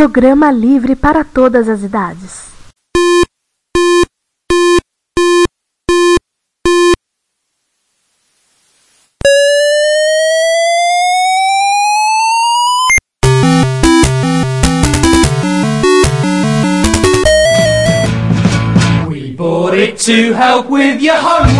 Programa livre para todas as idades. We bought it to help with your homework.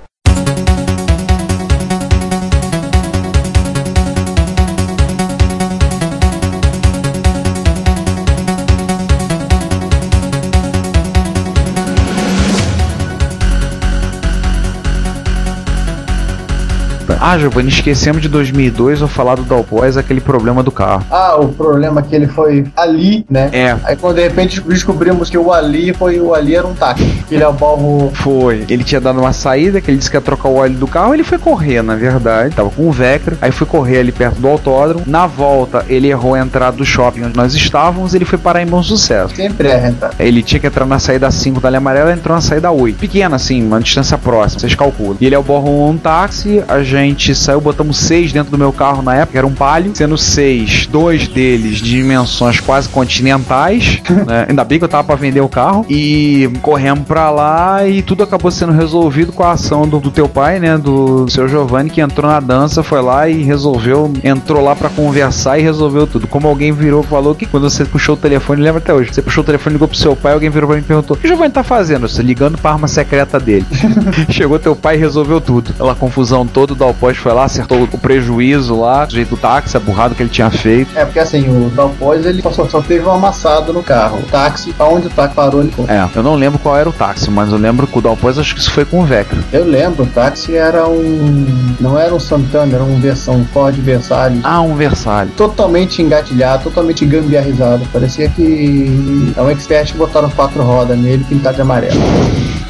Ah, Giovanni, esquecemos de 2002 eu falar do Dalbois, aquele problema do carro. Ah, o problema é que ele foi ali, né? É. Aí quando de repente descobrimos que o Ali foi o Ali era um táxi. Que ele é o barro. Foi. Ele tinha dado uma saída, que ele disse que ia trocar o óleo do carro, ele foi correr, na verdade. Tava com o Vectra, aí foi correr ali perto do autódromo. Na volta, ele errou a entrada do shopping onde nós estávamos, ele foi parar em bom sucesso. Sempre é rentado. Ele tinha que entrar na saída 5 da linha amarela, entrou na saída 8. Pequena, assim, uma distância próxima, vocês calculam. E ele é o borro um táxi, a gente saiu, botamos seis dentro do meu carro na época, era um palio, sendo seis, dois deles de dimensões quase continentais, né? Ainda bem que eu tava pra vender o carro. E corremos pra lá e tudo acabou sendo resolvido com a ação do, do teu pai, né? Do seu Giovanni, que entrou na dança, foi lá e resolveu, entrou lá pra conversar e resolveu tudo. Como alguém virou falou que quando você puxou o telefone, lembra até hoje, você puxou o telefone, ligou pro seu pai, alguém virou pra mim e perguntou: O que o Giovanni tá fazendo? Você ligando pra arma secreta dele. Chegou teu pai e resolveu tudo. Aquela confusão toda, o Dalpós foi lá, acertou o prejuízo lá, do jeito do táxi, a burrada que ele tinha feito. É, porque assim, o Dalpós ele só, só teve um amassado no carro. O táxi, aonde o táxi parou, ele foi. É, eu não lembro qual era o táxi, mas eu lembro que o Dalpós acho que isso foi com o Vectra. Eu lembro, o táxi era um. Não era um Santana, era uma versão um Ford Versalhes. Ah, um Versalhes. Totalmente engatilhado, totalmente gambiarrizado. Parecia que é um expert que botaram quatro rodas nele pintado de amarelo.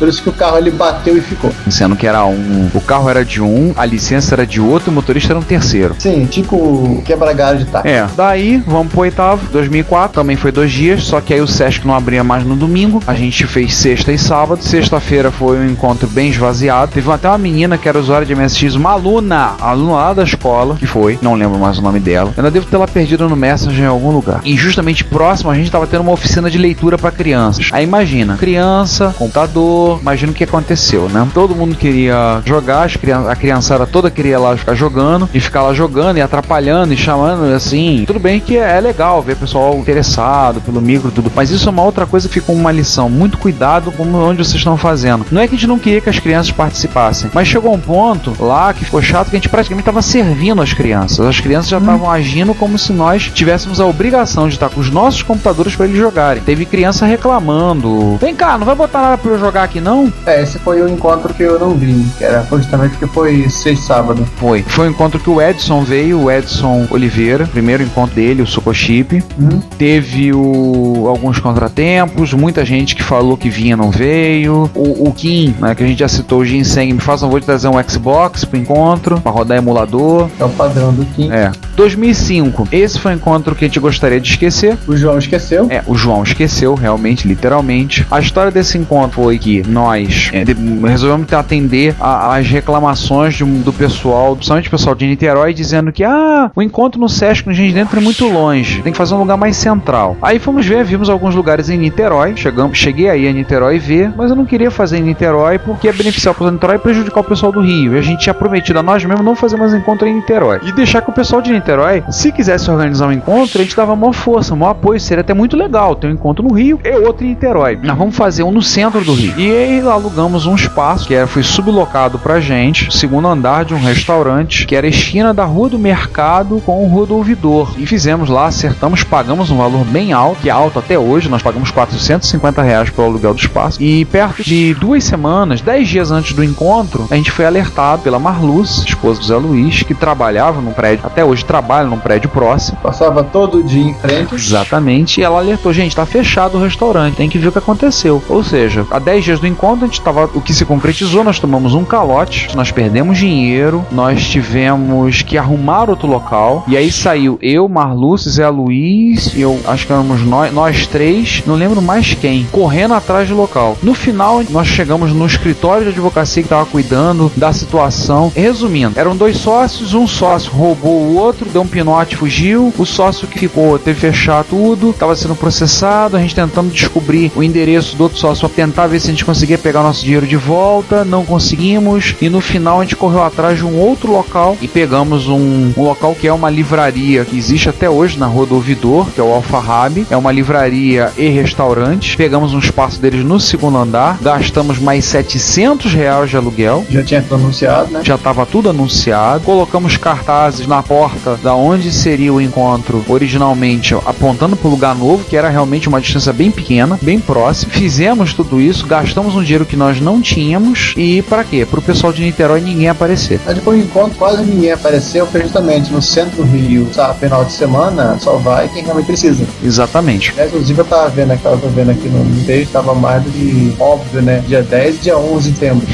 Por isso que o carro ele bateu e ficou. Sendo que era um. O carro era de um, a licença era de outro o motorista era um terceiro. Sim, tipo quebra-galho de táxi. É, daí vamos pro oitavo, 2004, também foi dois dias, só que aí o Sesc não abria mais no domingo, a gente fez sexta e sábado, sexta-feira foi um encontro bem esvaziado, teve até uma menina que era usuária de MSX, uma aluna, aluna lá da escola, que foi, não lembro mais o nome dela, eu ainda devo ter ela perdida no Messenger em algum lugar. E justamente próximo a gente tava tendo uma oficina de leitura para crianças. Aí imagina, criança, computador, imagina o que aconteceu, né? Todo mundo queria jogar, a criançada toda queria lá ficar jogando, e ficar lá jogando e atrapalhando e chamando, assim. Tudo bem que é legal ver o pessoal interessado pelo micro e tudo, mas isso é uma outra coisa que ficou uma lição. Muito cuidado com onde vocês estão fazendo. Não é que a gente não queria que as crianças participassem, mas chegou um ponto lá que ficou chato que a gente praticamente estava servindo as crianças. As crianças já estavam agindo como se nós tivéssemos a obrigação de estar com os nossos computadores para eles jogarem. Teve criança reclamando: Vem cá, não vai botar nada para eu jogar aqui não? É, esse foi o encontro que eu não vi, que era justamente porque foi sexta sábado. Foi. Foi um encontro que o Edson veio, o Edson Oliveira, primeiro encontro dele, o Socochip. Hum? Teve o, alguns contratempos, muita gente que falou que vinha não veio. O, o Kim, né, que a gente já citou, o Ginseng, me faz um favor de trazer um Xbox pro encontro, para rodar emulador. É o padrão do Kim. É. 2005, esse foi um encontro que a gente gostaria de esquecer. O João esqueceu. É, o João esqueceu, realmente, literalmente. A história desse encontro foi que nós é, de- resolvemos atender as reclamações de do pessoal, principalmente o pessoal de Niterói, dizendo que ah, o encontro no Sesc no Gente Dentro é muito longe, tem que fazer um lugar mais central. Aí fomos ver, vimos alguns lugares em Niterói, chegamos, cheguei aí a Niterói ver, mas eu não queria fazer em Niterói porque ia beneficiar o pessoal de Niterói e prejudicar o pessoal do Rio. E a gente tinha prometido a nós mesmos não fazer mais encontro em Niterói. E deixar que o pessoal de Niterói, se quisesse organizar um encontro, a gente dava maior força, maior apoio, seria até muito legal ter um encontro no Rio e outro em Niterói. Nós vamos fazer um no centro do Rio. E E alugamos um espaço que era, foi sublocado pra gente, segundo andar de um restaurante, que era a esquina da Rua do Mercado com o Rua do Ouvidor. E fizemos lá, acertamos, pagamos um valor bem alto, que é alto até hoje, nós pagamos 450 reais pelo aluguel do espaço. E perto de duas semanas, dez dias antes do encontro, a gente foi alertado pela Marluz, esposa do Zé Luiz, que trabalhava num prédio, até hoje trabalha num prédio próximo. Passava todo dia em frente. Exatamente, e ela alertou, gente, tá fechado o restaurante, tem que ver o que aconteceu. Ou seja, há 10 dias do encontro, a gente tava. O que se concretizou, nós tomamos um calote, nós perdemos dinheiro, nós tivemos que arrumar outro local. E aí saiu eu, Marluce, Zé Luiz, eu acho que éramos nós, nós três, não lembro mais quem, correndo atrás do local. No final, nós chegamos no escritório de advocacia que tava cuidando da situação. Resumindo, eram dois sócios, um sócio roubou o outro, deu um pinote, fugiu. O sócio que ficou teve que fechar tudo, tava sendo processado, a gente tentando descobrir o endereço do outro sócio tentar ver se a gente conseguia pegar nosso dinheiro de volta, não conseguimos. E no final a gente correu atrás de um outro local e pegamos um, um local que é uma livraria que existe até hoje na Rua do Ouvidor, que é o Alfarrabe. É uma livraria e restaurante. Pegamos um espaço deles no segundo andar, gastamos mais 700 reais de aluguel. Já tinha anunciado, né? Já estava tudo anunciado. Colocamos cartazes na porta da onde seria o encontro originalmente, apontando para o lugar novo, que era realmente uma distância bem pequena, bem próxima. Fizemos tudo isso, gastamos um dinheiro que nós não tínhamos e para quê? Para o pessoal de Niterói ninguém aparecer. Mas depois do encontro quase ninguém apareceu, foi justamente no centro do Rio, sabe, final de semana, só vai quem realmente precisa. Exatamente. É, inclusive eu tava vendo aqui, eu tava vendo aqui no texto, tava mais do que óbvio, né? Dia 10 e dia 11 de setembro.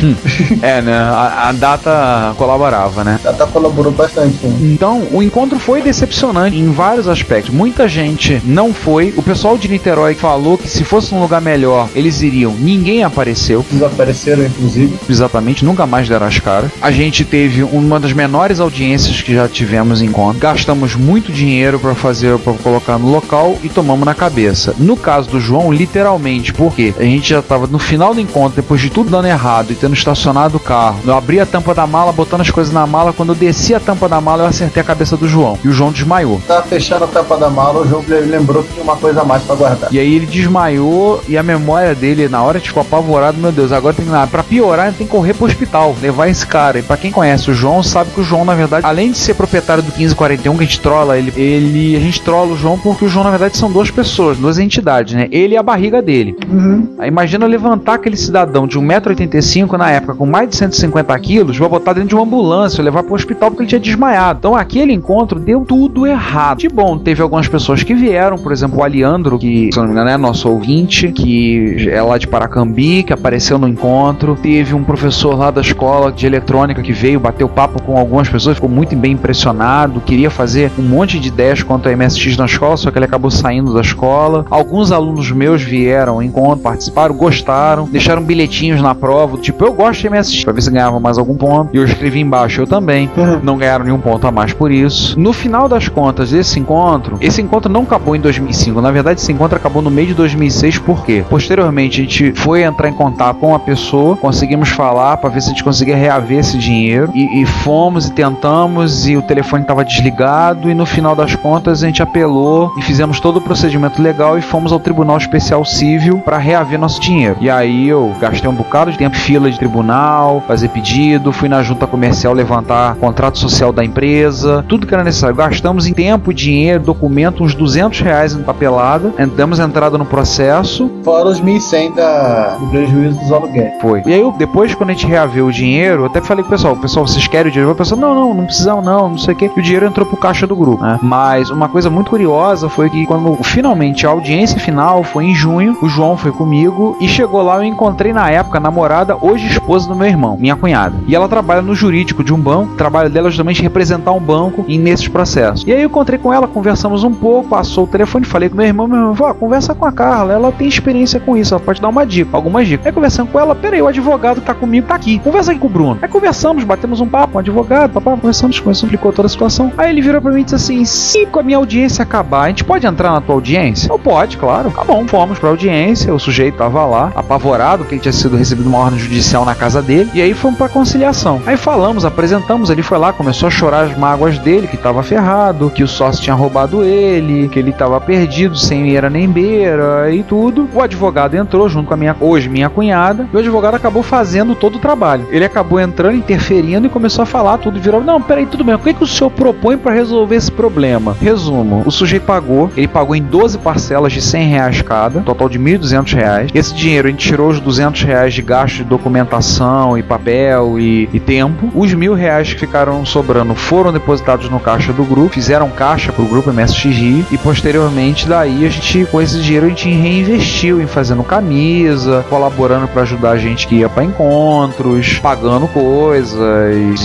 É, né? A, a data colaborava, né? A data colaborou bastante com Então, o encontro foi decepcionante em vários aspectos. Muita gente não foi. O pessoal de Niterói falou que se fosse um lugar melhor, eles iriam. Ninguém apareceu. Desapareceram, inclusive. Exatamente, nunca mais deram as caras. A gente teve uma das menores audiências que já tivemos em encontro. Gastamos muito dinheiro para fazer, para colocar no local e tomamos na cabeça. No caso do João, literalmente, porque a gente já tava no final do encontro, depois de tudo dando errado e tendo estacionado o carro. Eu abri a tampa da mala, botando as coisas na mala. Quando eu desci a tampa da mala, eu acertei a cabeça do João. E o João desmaiou. Tava fechando a tampa da mala, o jogo lembrou que tinha uma coisa a mais pra guardar. E aí ele desmaiou e a memória dele, na hora, ficou apavorado. Meu Deus, agora tem que. Pra piorar, tem que correr pro hospital, levar esse cara. E pra quem conhece o João, sabe que o João, na verdade, além de ser proprietário do 1541, que a gente trola ele, ele a gente trola o João porque o João, na verdade, são duas pessoas, duas entidades, né? Ele e a barriga dele. Aí imagina levantar aquele cidadão de 1,85m na época, com mais de 150 quilos, vou botar dentro de uma ambulância, levar pro hospital porque ele tinha desmaiado. Então aquele encontro deu tudo errado. De bom, teve algumas pessoas que vieram, por exemplo, o Aliandro, que, se não me engano, é nosso ouvinte, que é lá de Paracambi, que apareceu no encontro. Teve um professor lá da escola de eletrônica que veio, bateu papo com algumas pessoas, ficou muito bem impressionado, queria fazer um monte de ideias quanto a MSX na escola, só que ele acabou saindo da escola. Alguns alunos meus vieram ao encontro, participaram, gostaram, deixaram bilhetinhos na prova, tipo, eu gosto de MSX, pra ver se ganhava mais algum ponto. E eu escrevi embaixo, eu também. Não ganharam nenhum ponto a mais por isso. No final das contas, esse encontro, esse encontro não acabou em 2005. Na verdade, esse encontro acabou no meio de 2006, por quê? Posteriormente, a gente foi entrar em contato com a pessoa, conseguimos falar para ver se a gente conseguia reaver esse dinheiro. E, e fomos e tentamos, e o telefone estava desligado. E no final das contas, a gente apelou e fizemos todo o procedimento legal e fomos ao Tribunal Especial Civil para reaver nosso dinheiro. E aí eu gastei um bocado de tempo em fila de tribunal, fazer pedido, fui na junta comercial levantar contrato social da empresa, tudo que era necessário. Gastamos em tempo, dinheiro, documento, uns 200 reais em papelada, damos entrada no processo. Fora os 1.100 da, prejuízo dos aluguéis. Foi. E aí, eu, depois, quando a gente reaveu o dinheiro, eu até falei com o pessoal: pessoal, vocês querem o dinheiro? O pessoal, não, não, não precisam, não, não sei o quê. E o dinheiro entrou pro caixa do grupo. Né? Mas uma coisa muito curiosa foi que quando finalmente a audiência final foi em junho, o João foi comigo e chegou lá. Eu encontrei na época a namorada, hoje esposa do meu irmão, minha cunhada. E ela trabalha no jurídico de um banco. O trabalho dela é justamente representar um banco e nesses processos. E aí eu encontrei com ela, conversamos um pouco, passou o telefone, falei com meu irmão, meu irmão, vó, conversa com a Carla, ela tem experiência com isso, ela pode dar uma dica, algumas. Aí conversando com ela, peraí, o advogado tá comigo tá aqui, conversa aqui com o Bruno. Aí conversamos, batemos um papo, um advogado, papá, conversamos, conversamos, explicou toda a situação. Aí ele virou pra mim e disse assim: se com a minha audiência acabar, a gente pode entrar na tua audiência? Eu pode, claro. Tá bom, fomos pra audiência, o sujeito tava lá, apavorado, que ele tinha sido recebido uma ordem judicial na casa dele, e aí fomos pra conciliação. Aí falamos, apresentamos, ele foi lá, começou a chorar as mágoas dele, que tava ferrado, que o sócio tinha roubado ele, que ele tava perdido, sem eira nem beira e tudo. O advogado entrou junto com a minha hoje minha cunhada, e o advogado acabou fazendo todo o trabalho. Ele acabou entrando, interferindo e começou a falar tudo, virou, não, peraí, tudo bem, o que, que o senhor propõe para resolver esse problema? Resumo, o sujeito pagou, ele pagou em 12 parcelas de 100 reais cada, total de 1.200 reais. Esse dinheiro a gente tirou os 200 reais de gasto de documentação e papel e, e tempo. Os mil reais que ficaram sobrando foram depositados no caixa do grupo, fizeram caixa pro grupo MSXI e posteriormente daí a gente, com esse dinheiro, a gente reinvestiu em fazendo camisa, colaborando para ajudar a gente que ia para encontros, pagando coisas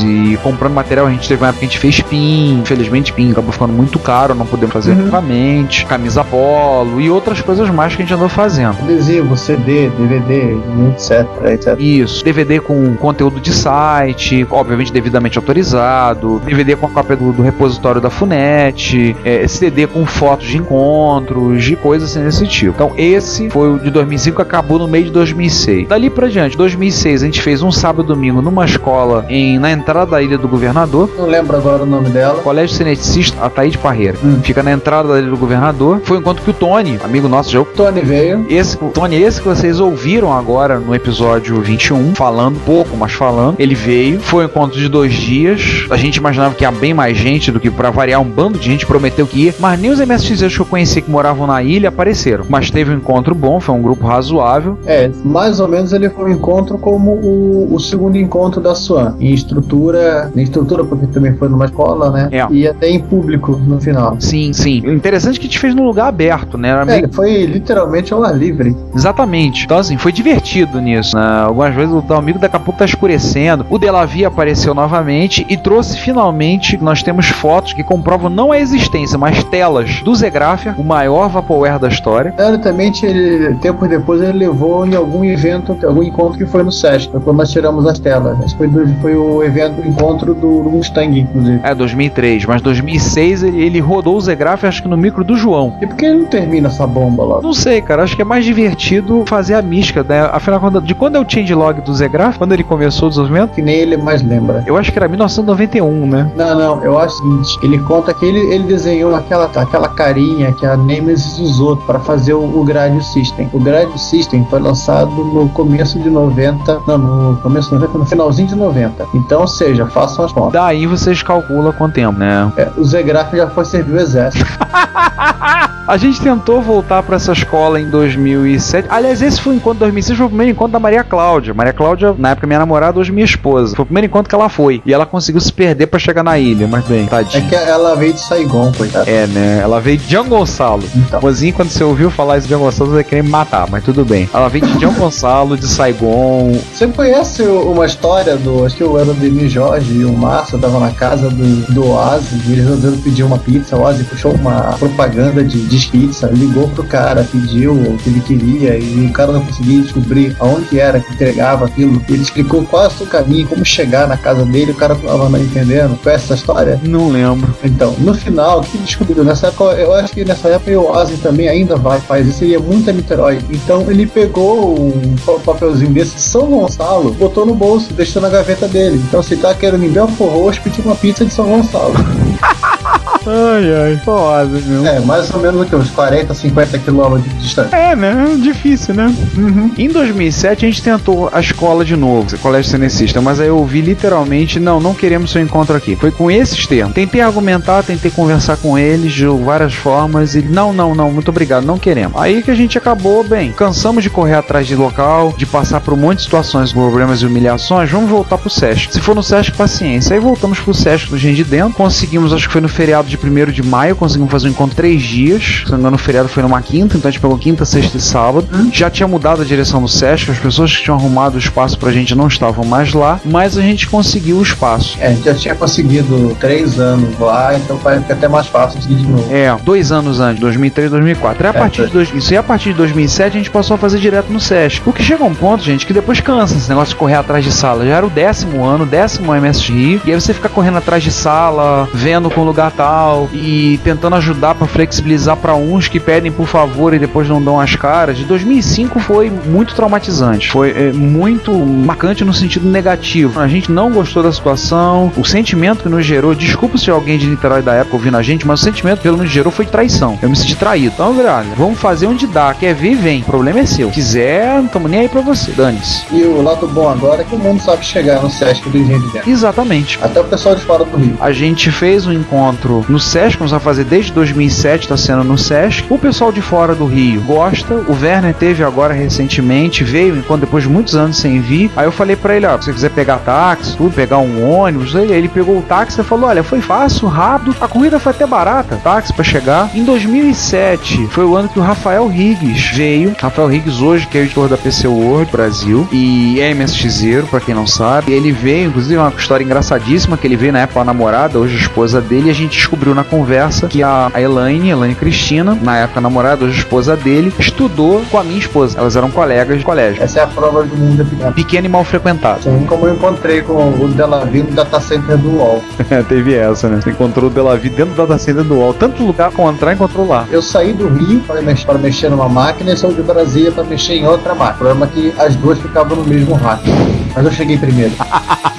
e comprando material. A gente teve uma época que a gente fez PIN, infelizmente PIN acabou ficando muito caro, não podemos fazer Uhum. novamente, camisa polo e outras coisas mais que a gente andou fazendo. Adesivo, CD, DVD, etc, etc. Isso, DVD com conteúdo de site, obviamente devidamente autorizado, DVD com a cópia do, do repositório da FUNET, é, CD com fotos de encontros, de coisas assim desse tipo. Então, esse foi o de 2005, acabou no meio de 2006. Dali pra diante, 2006, a gente fez um sábado e domingo numa escola em, na entrada da Ilha do Governador, Não lembro agora o nome dela. Colégio Cineticista Ataíde Parreira. Hum. Fica na entrada da Ilha do Governador. Foi o encontro que o Tony, amigo nosso, já Tony veio. esse, o Tony, esse que vocês ouviram agora no episódio 21, falando pouco, mas falando, ele veio. Foi um encontro de dois dias. A gente imaginava que ia bem mais gente do que pra variar um bando de gente prometeu que ia, mas nem os MSXs que eu conheci que moravam na ilha apareceram. Mas teve um encontro bom, foi um grupo razoável. É, mais ou menos ele foi um encontro como o, o segundo encontro da Swan. Em estrutura, em estrutura porque também foi numa escola, né? É. E até em público no final. Sim, sim. O interessante é que a gente fez num lugar aberto, né? Era É, meio foi literalmente ao ar livre. Exatamente. Então, assim, foi divertido nisso. Né? Algumas vezes o teu amigo daqui a pouco tá escurecendo. O Delavi apareceu novamente e trouxe finalmente. Nós temos fotos que comprovam não a existência, mas telas do Zegrafia, o maior Vaporware da história. Teoricamente, ele, tempos depois, ele levou em algum evento, algum encontro que foi no SESC, foi quando nós tiramos as telas. Que foi, do- foi o evento, o encontro do, do Mustang, inclusive. É, 2003, mas 2006 ele, ele rodou o Zegrafia, acho que no micro do João. E por que ele não termina essa bomba logo? Não sei, cara, acho que é mais divertido fazer a mística, né? Afinal, quando- de quando é o changelog do Zegrafia? Quando ele começou o desenvolvimento? Que nem ele mais lembra. Eu acho que era 1991, né? Não, não, eu acho o seguinte, ele conta que ele, ele desenhou aquela, aquela carinha que a Nemesis usou para fazer o, o Grade System. O Grade System foi lançado no começo de 90, não, no começo de 90, no finalzinho de 90. Então, ou seja, façam as contas. Daí vocês calculam quanto tempo, né? É, o Zegraf já foi servir o exército. A gente tentou voltar pra essa escola em 2007. Aliás, esse foi o encontro de 2006, foi o primeiro encontro da Maria Cláudia. Maria Cláudia, na época, minha namorada, hoje minha esposa. Foi o primeiro encontro que ela foi. E ela conseguiu se perder pra chegar na ilha, mas bem, É tadinha. que ela veio de Saigon, coitado. É, né? Ela veio de Jean Gonçalo. Então. Mozinho, quando você ouviu falar isso de Jean Gonçalo, você querer me matar, mas tudo bem. Ela veio de Jean Gonçalo, de Saigon. Você conhece uma história do. Acho que era o Demi Jorge e o Márcio estavam na casa do, do Oasis e eles resolveram pedir uma pizza. O Oasis puxou uma propaganda de diz-pizza, ligou pro cara, pediu o que ele queria e o cara não conseguia descobrir aonde que era que entregava aquilo. Ele explicou qual é o seu caminho, como chegar na casa dele, o cara tava não entendendo. Conhece essa história? Não lembro. Então, no final, o que descobriu? Nessa época, eu acho que nessa época o Oasis também ainda vai, faz isso, ele é muito a Niterói. Então ele pegou um pa- papelzinho desse de São Gonçalo, botou no bolso, deixou na gaveta dele. Então se tá querendo em Belfor Roxo, pediu uma pizza de São Gonçalo. Ai, ai. Foda, meu. É, mais ou menos o que? Uns 40, 50 quilômetros de distância. É, né? Difícil, né? Em 2007 a gente tentou a escola de novo, o colégio cenecista, mas aí eu ouvi literalmente, não, não queremos seu encontro aqui. Foi com esses termos. Tentei argumentar, tentei conversar com eles de várias formas e não, não, não, muito obrigado, não queremos. Aí que a gente acabou, bem, cansamos de correr atrás de local, de passar por um monte de situações, problemas e humilhações, vamos voltar pro SESC. Se for no SESC, paciência. Aí voltamos pro SESC do Gente de Dentro, conseguimos, acho que foi no feriado de 1 de maio, conseguimos fazer um encontro três dias. Se não me engano, o feriado foi numa quinta, então a gente pegou quinta, sexta e sábado. Já tinha mudado a direção do SESC, as pessoas que tinham arrumado o espaço pra gente não estavam mais lá, mas a gente conseguiu o espaço. É, a gente já tinha conseguido três anos lá, então parece que é até mais fácil de ir de novo. É, dois anos antes, 2003 2004. E a É, partir foi. de dois, isso e a partir de 2007 a gente passou a fazer direto no SESC. O que chega a um ponto, gente, que depois cansa esse negócio de correr atrás de sala. Já era o décimo ano, décimo MSX, e aí você fica correndo atrás de sala, vendo com lugar tal, e tentando ajudar para flexibilizar para uns que pedem por favor e depois não dão as caras. De 2005 foi muito traumatizante, foi é, muito marcante no sentido negativo. A gente não gostou da situação, o sentimento que nos gerou. Desculpa se alguém de Niterói da época ouvindo a gente, mas o sentimento que nos gerou foi traição. Eu me senti traído. Então, olha, vamos fazer onde dá. Quer vir, vem. O problema é seu. Quiser, não estamos nem aí pra você. Dane-se. E o lado bom agora é que o mundo sabe chegar no Sesc do Engenho de. Exatamente. Até o pessoal de fora do Rio. A gente fez um encontro no SESC, vamos a fazer desde 2007, está sendo no SESC. O pessoal de fora do Rio gosta. O Werner teve agora recentemente, veio enquanto depois de muitos anos sem vir. Aí eu falei para ele, ó, se você quiser pegar táxi, tudo, pegar um ônibus, ele, ele pegou o táxi e falou, olha, foi fácil, rápido, a corrida foi até barata, táxi para chegar. Em 2007 foi o ano que o Rafael Riggs veio. Rafael Riggs hoje que é editor da PC World Brasil e é MSXero, para quem não sabe. Ele veio, inclusive, uma história engraçadíssima que ele veio na época a namorada, hoje a esposa dele, e a gente descobriu na conversa que a, Elaine, Elaine Cristina, na época namorada, hoje esposa dele, estudou com a minha esposa. Elas eram colegas de colégio. Essa é a prova do mundo é pequeno. Pequeno e mal frequentado. Sim, como eu encontrei com o Delavi no data center do UOL. Teve essa, né? Você encontrou o Delavi dentro do data center do UOL. Tanto lugar pra encontrar, encontrou lá. Eu saí do Rio para mexer, para mexer numa máquina e saí de Brasília para mexer em outra máquina. O problema é que as duas ficavam no mesmo rack. Mas eu cheguei primeiro.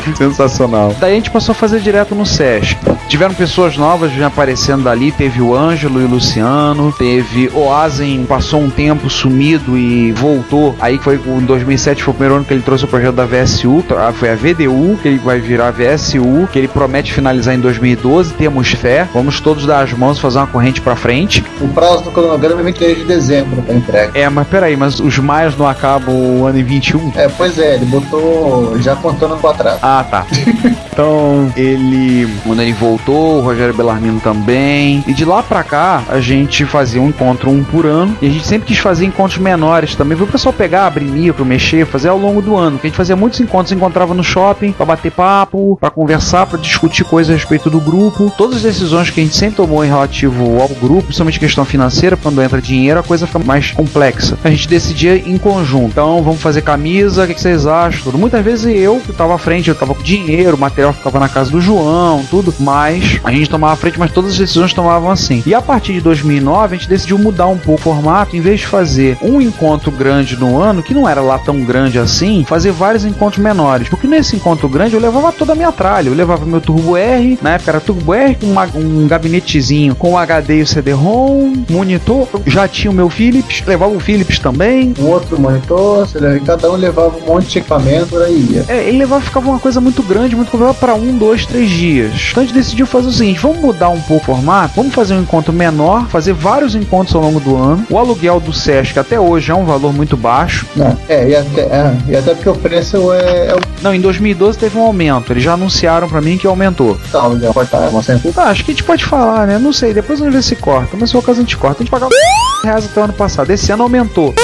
Sensacional. Daí a gente passou a fazer direto no SESC. Tiveram pessoas novas já aparecendo dali. Teve o Ângelo e o Luciano. Teve o Azen, passou um tempo sumido e voltou. Aí foi em 2007, foi o primeiro ano que ele trouxe o projeto da VSU. ah, Foi a VDU, que ele vai virar VSU, que ele promete finalizar em 2012. Temos fé. Vamos todos dar as mãos, fazer uma corrente pra frente. O prazo do cronograma é 23 de dezembro para entrega. É, mas peraí, mas os maias não acabam o ano em 21? É, pois é, ele botou já contando com atraso. Ah, tá. então, ele. Quando ele voltou, o Rogério Bellarmino também. E de lá pra cá, a gente fazia um encontro um por ano. E a gente sempre quis fazer encontros menores também. Para o pessoal pegar, abrir micro, mexer, fazer ao longo do ano. Que a gente fazia muitos encontros, encontrava no shopping pra bater papo, pra conversar, pra discutir coisas a respeito do grupo. Todas as decisões que a gente sempre tomou em relativo ao grupo, principalmente questão financeira, quando entra dinheiro, a coisa fica mais complexa. A gente decidia em conjunto. Então, vamos fazer camisa, o que, que vocês acham? Muitas vezes eu que tava à frente, eu tava com dinheiro, o material ficava na casa do João, tudo, mas a gente tomava a frente, mas todas as decisões tomavam assim. E a partir de 2009, a gente decidiu mudar um pouco o formato, em vez de fazer um encontro grande no ano, que não era lá tão grande assim, fazer vários encontros menores. Porque nesse encontro grande eu levava toda a minha tralha, eu levava meu Turbo R, na época era Turbo R com uma, um gabinetezinho com HD e o CD-ROM, monitor, já tinha o meu Philips, levava o Philips também. Um outro monitor, cada um levava um monte de equipamento aí. ia. É, ele levava, ficava uma coisa muito grande, muito complicada para um, dois, três dias. Então a gente decidiu fazer o seguinte: vamos mudar um pouco o formato, vamos fazer um encontro menor, fazer vários encontros ao longo do ano. O aluguel do Sesc até hoje é um valor muito baixo. Não, é, e até, é, e até porque o preço é, é o Não, em 2012 teve um aumento. Eles já anunciaram para mim que aumentou. tal, né? Pode estar. Ah, acho que a gente pode falar, né? Não sei, depois vamos ver se corta. Mas se for o caso, a gente corta. A gente pagava reais até o ano passado. Esse ano aumentou.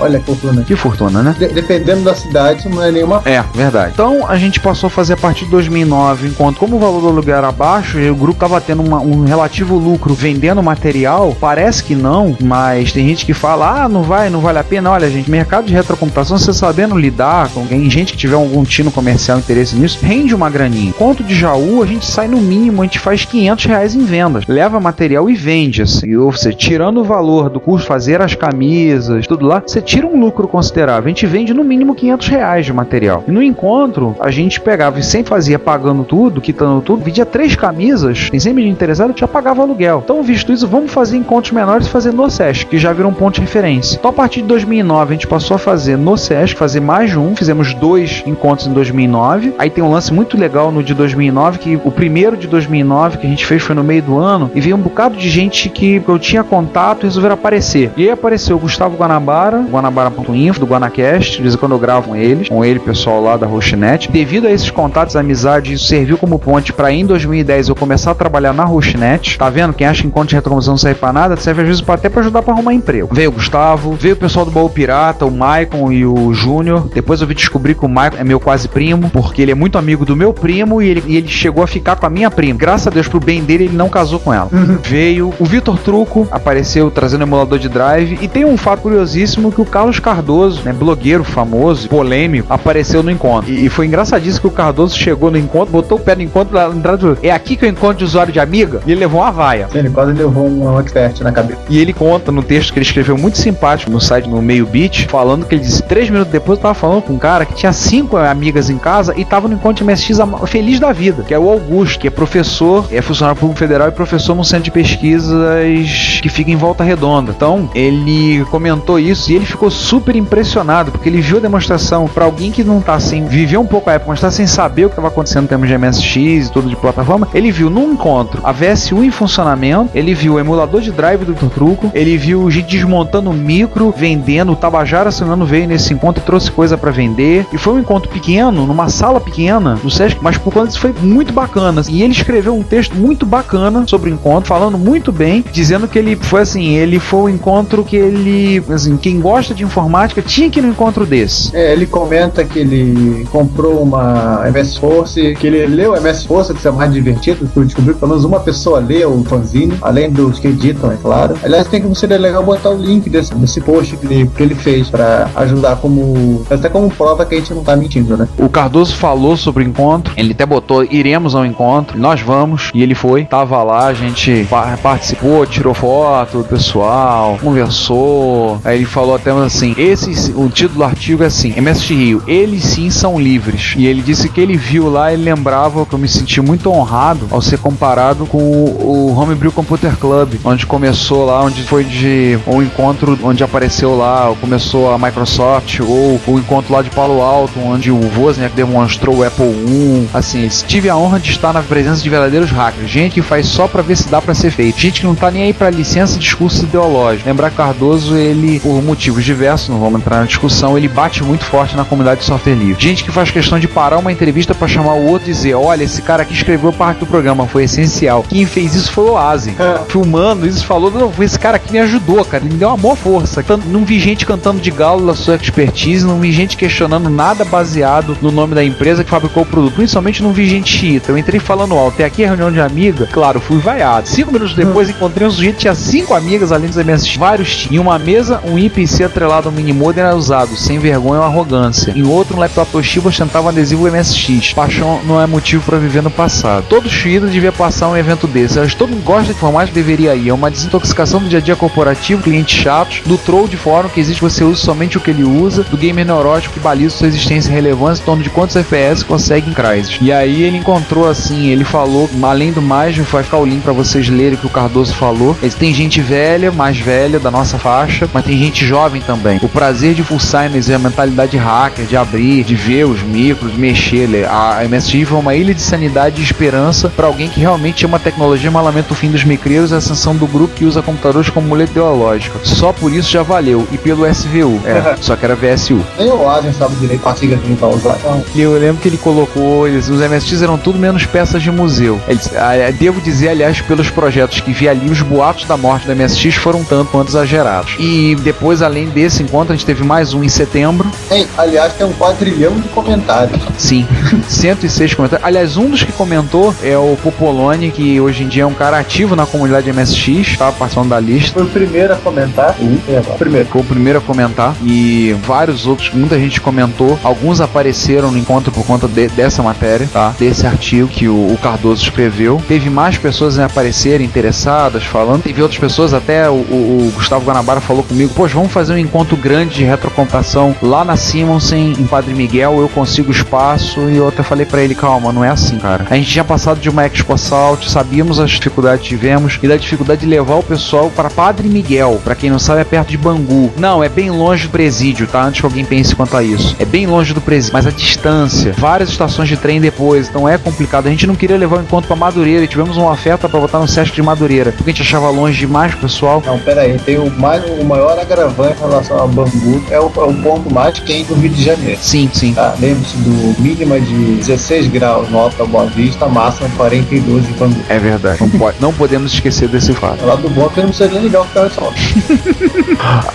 Olha a fortuna. Que fortuna, né? De- dependendo da cidade, não é nenhuma. É, verdade. Então a gente passou a fazer a partir de 2009, enquanto como o valor do aluguel era baixo e o grupo tava tendo uma- um relativo lucro vendendo material, parece que não, mas tem gente que fala, ah, não vai, não vale a pena. Olha, gente, mercado de retrocomputação, você sabendo lidar com alguém, gente que tiver algum tino comercial interesse nisso, rende uma graninha. Quanto de Jaú, a gente sai no mínimo, a gente faz 500 reais em vendas. Leva material e vende, assim. Ou seja, tirando o valor do custo, fazer as camisas, tudo lá, você tira um lucro considerável. A gente vende no mínimo 500 reais de material. E no encontro, a gente pegava e sempre fazia pagando tudo, quitando tudo, vendia três camisas, tem sempre gente interessado, já pagava aluguel. Então, visto isso, vamos fazer encontros menores e fazer no SESC, que já virou um ponto de referência. Então, a partir de 2009, a gente passou a fazer no SESC, fazer mais de um, fizemos dois encontros em 2009. Aí tem um lance muito legal no de 2009, que o primeiro de 2009 que a gente fez foi no meio do ano, e veio um bocado de gente que eu tinha contato e resolveram aparecer. E aí apareceu o Gustavo Guanabara, guanabara.info, do Guanacast, de vez em quando eu gravo com eles, com ele, pessoal lá da Rochinet. Devido a esses contatos, amizade, isso serviu como ponte para em 2010 eu começar a trabalhar na Rochinet. Tá vendo? Quem acha que encontro de retrocomputação não serve pra nada, serve às vezes até pra ajudar pra arrumar emprego. Veio o Gustavo, veio o pessoal do Baú Pirata, o Maicon e o Júnior. Depois eu vi descobrir que o Maicon é meu quase primo, porque ele é muito amigo do meu primo e ele, e ele chegou a ficar com a minha prima. Graças a Deus, pro bem dele, ele não casou com ela. Veio o Vitor Truco, apareceu trazendo emulador de drive. E tem um fato curiosíssimo que o Carlos Cardoso, né, blogueiro famoso, polêmico, apareceu no encontro. E, e foi engraçadíssimo que o Cardoso chegou no encontro, botou o pé no encontro, lá entrada, é aqui que eu encontro de usuário de amiga? E ele levou uma vaia. Ele quase levou um expert na cabeça. E ele conta no texto que ele escreveu muito simpático no site no Meio Beat, falando que ele disse três minutos depois eu tava falando com um cara que tinha cinco amigas em casa e tava no encontro de MSX feliz da vida, que é o Augusto, que é professor, é funcionário público federal e professor no centro de pesquisas que fica em Volta Redonda. Então, ele comentou isso e ele ficou super impressionado, porque ele viu a demonstração para alguém que não tá sem viver um pouco a época, mas tá sem saber o que estava acontecendo em termos de MSX e tudo de plataforma. Ele viu num encontro a VSU em funcionamento, ele viu o emulador de drive do Truco, ele viu gente desmontando micro, vendendo, o Tabajara Sanano veio nesse encontro e trouxe coisa para vender. E foi um encontro pequeno, numa sala pequena, no Sesc, mas por conta disso foi muito bacana. E ele escreveu um texto muito bacana sobre o encontro, falando muito bem, dizendo que ele foi assim, ele foi um encontro que ele, assim, quem gosta de informática tinha que ir no encontro desse. É, ele comenta que ele comprou uma MS Force, que ele leu a MS Force, que é mais divertido, que eu descobri que pelo menos uma pessoa lê o fanzine, além dos que editam, é claro. Aliás, tem que seria legal botar o link desse, desse post que ele, que ele fez para ajudar como até como prova que a gente não tá mentindo, né? O Cardoso falou sobre o encontro, ele até botou iremos ao encontro, nós vamos, e ele foi, tava lá, a gente participou, tirou foto do pessoal, conversou, aí ele falou até assim, esse, o título do artigo é assim, MSX Rio, eles sim são livres, e ele disse que ele viu lá, ele lembrava que eu me senti muito honrado ao ser comparado com o, Homebrew Computer Club, onde começou lá, onde foi de um encontro onde apareceu lá, começou a Microsoft, ou o encontro lá de Palo Alto, onde o Wozniak demonstrou o Apple I. Assim, tive a honra de estar na presença de verdadeiros hackers, gente que faz só para ver se dá para ser feito, gente que não tá nem aí para licença discurso ideológico. Lembrar que Cardoso, ele, por motivos diversos, não vamos entrar na discussão, ele bate muito forte na comunidade de software livre. Gente que faz questão de parar uma entrevista para chamar o outro e dizer: olha, esse cara aqui escreveu parte do programa, foi essencial. Quem fez isso foi o Asen. É. Filmando isso, falou: não, esse cara aqui me ajudou, cara, ele me deu uma boa força. Não vi gente cantando de galo da sua expertise, não vi gente questionando nada baseado no nome da empresa que fabricou o produto. Principalmente não vi gente chita. Eu entrei falando alto, até aqui é reunião de amiga, claro, fui vaiado. Cinco minutos depois encontrei um sujeito que tinha cinco amigas além dos MSX. Vários Em uma mesa, um IPC atrelado ao minimodem era usado, sem vergonha ou arrogância. Em outro, um laptop Toshiba ostentava um adesivo MSX. Paixão não é motivo para viver no passado. Todo Shido devia passar um evento desse. Acho que todo mundo gosta de informática deveria ir. É uma desintoxicação do dia a dia corporativo, clientes chatos, do troll de fórum que existe você usa somente o que ele usa, do gamer neurótico que baliza sua existência e relevância em torno de quantos FPS consegue em Crysis. E aí ele encontrou assim, ele falou, além do mais, vai ficar o link para vocês lerem o que o Cardoso falou. Ele tem gente velha, mais velha, da nossa faixa, mas tem gente jovem também. O prazer de fuçar e a mentalidade hacker, de abrir, de ver os micros, mexer. A MSG foi uma ilha de sanidade e esperança para alguém que realmente ama tecnologia, mas lamenta o fim dos micreiros e a ascensão do grupo que usa computadores como muleta ideológica. Só por isso já valeu. E pelo SVU. É, só que era VSU. Nem o Asen sabe direito a sigla que pra usar. Então. Eu lembro que ele colocou, eles, os MSX eram tudo menos peças de museu. Ele, ah, devo dizer, aliás, pelos projetos que vi ali, os boatos da morte da MSX foram tanto quanto exagerados. E depois, além desse encontro, a gente teve mais um em setembro. Ei, aliás, tem um quadrilhão de comentários. Sim, 106 comentários. Aliás, um dos que comentou é o Popolone, que hoje em dia é um cara ativo na comunidade MSX, estava passando da lista. Foi o primeiro a comentar. Sim, é, primeiro. Foi o primeiro a comentar. E vários outros, muita gente comentou. Alguns apareceram no encontro por conta de, dessa matéria, tá? Desse artigo que o, o Cardoso escreveu. Teve mais pessoas em aparecerem interessadas, falando. Teve outras pessoas, até o, o, o Gustavo Guanabara falou comigo: Poxa, vamos fazer um encontro grande de retrocomputação lá na Simonsen, em Padre Miguel. Eu consigo espaço. E eu até falei para ele: Calma, não é assim, cara. A gente tinha passado de uma Expo Assault, sabíamos as dificuldades que tivemos e da dificuldade de levar o pessoal para Padre Miguel. Para quem não sabe, é perto de Bangu. Não, é bem longe do presídio, tá? Antes que alguém pense quanto a isso. É bem longe do presídio, mas a distância, várias estações de trem depois, então é complicado. A gente não queria levar o encontro para Madureira e tivemos uma oferta para botar no Sesc de Madureira, porque a gente achava longe demais, pessoal. Não, pera aí, tem o, mais, o maior agravante relação a Bangu, é o, é o ponto mais quente do Rio de Janeiro. Sim, sim. Tá? Lembre-se do mínima de 16 graus no Alto da Boa Vista, máxima 42 em Bangu. É verdade, não, pode, não podemos esquecer desse fato. Lá do bom que não precisa nem ligar o cara só.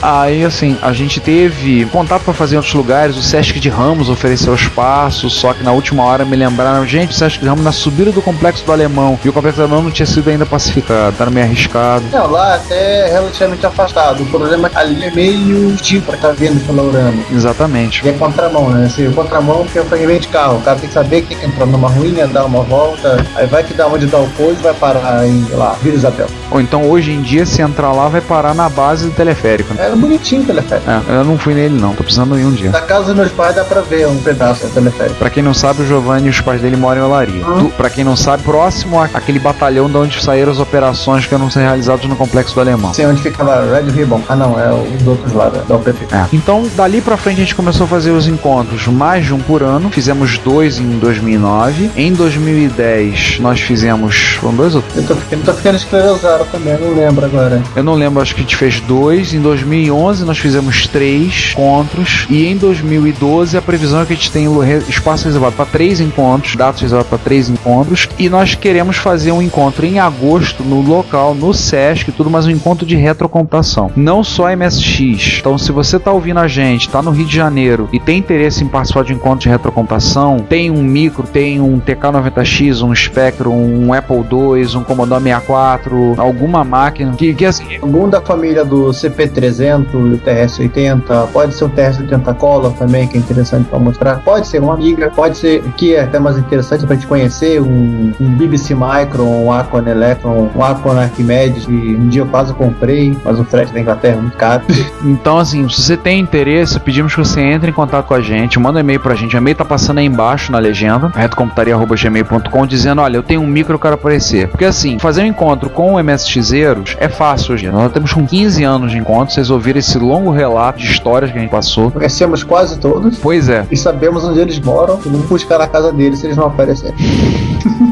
Aí, assim, a gente teve contato para fazer em outros lugares. O Sesc de Ramos ofereceu espaço, só que na última hora me lembraram, gente, o Sesc de Ramos na subida do complexo do Alemão. E o complexo do Alemão não tinha sido ainda pacificado, tá meio arriscado. Não, lá até é relativamente afastado. O problema é que ali é meio tipo pra estar vendo pela Urano. Exatamente. E é contramão, né? Assim, o contramão que é o fragmento de carro. O cara tem que saber que tem que entrar numa ruína, dar uma volta, aí vai que dá onde dá o coisa e vai parar em, lá, Vila Isabel. Ou então hoje em dia, se entrar lá, vai parar na base do teleférico. né? É bonitinho o teleférico. É, eu não fui nele não, tô precisando ir um dia. Da casa dos meus pais dá pra ver um pedaço do teleférico. Pra quem não sabe, o Giovanni e os pais dele moram em Olaria. Hum. Tu- Pra quem não sabe, próximo àquele batalhão de onde saíram as operações que eram ser realizadas no complexo do Alemão. Sei onde ficava Red Ribbon. Ah, não, é os outros lá da, da UPP. É. Então, dali pra frente a gente começou a fazer os encontros, mais de um por ano. Fizemos dois em 2009. Em 2010 nós fizemos, foram dois ou Eu tô ficando, tô ficando esclerosado também, não lembro agora. Eu não lembro, acho que a gente fez dois. Em 2011 nós fizemos três encontros. E em 2012 a previsão é que a gente tem espaço reservado para três encontros, datas reservadas para três encontros. E nós queremos fazer um encontro em agosto no local, no SESC tudo, mas um encontro de retrocomputação. Não só MSX. Então, se você tá ouvindo a gente, tá no Rio de Janeiro e tem interesse em participar de encontro de retrocomputação, tem um micro, tem um TK90X, um Spectrum, um Apple II, um Commodore 64, alguma máquina que, que assim, Algum da família do CP300, do TRS-80, pode ser o TRS-80 Color também, que é interessante pra mostrar. Pode ser uma Amiga, pode ser, que é até mais interessante pra gente conhecer, um, um BBC Micro, um Acon Electron, um Acon Archimedes, que um dia eu quase comprei, mas o frete da Inglaterra é muito caro. Então, assim, se você tem interesse, pedimos que você entre em contato com a gente, manda um e-mail pra gente. O e-mail tá passando aí embaixo na legenda, retocomputaria.gmail.com, dizendo: Olha, eu tenho um micro, eu quero aparecer. Porque, assim, fazer um encontro com o MSXeiros é fácil hoje. Nós temos com 15 anos de encontro, vocês ouviram esse longo relato de histórias que a gente passou. Conhecemos quase todos. Pois é, E sabemos onde eles moram, e vamos buscar na casa deles se eles não aparecerem.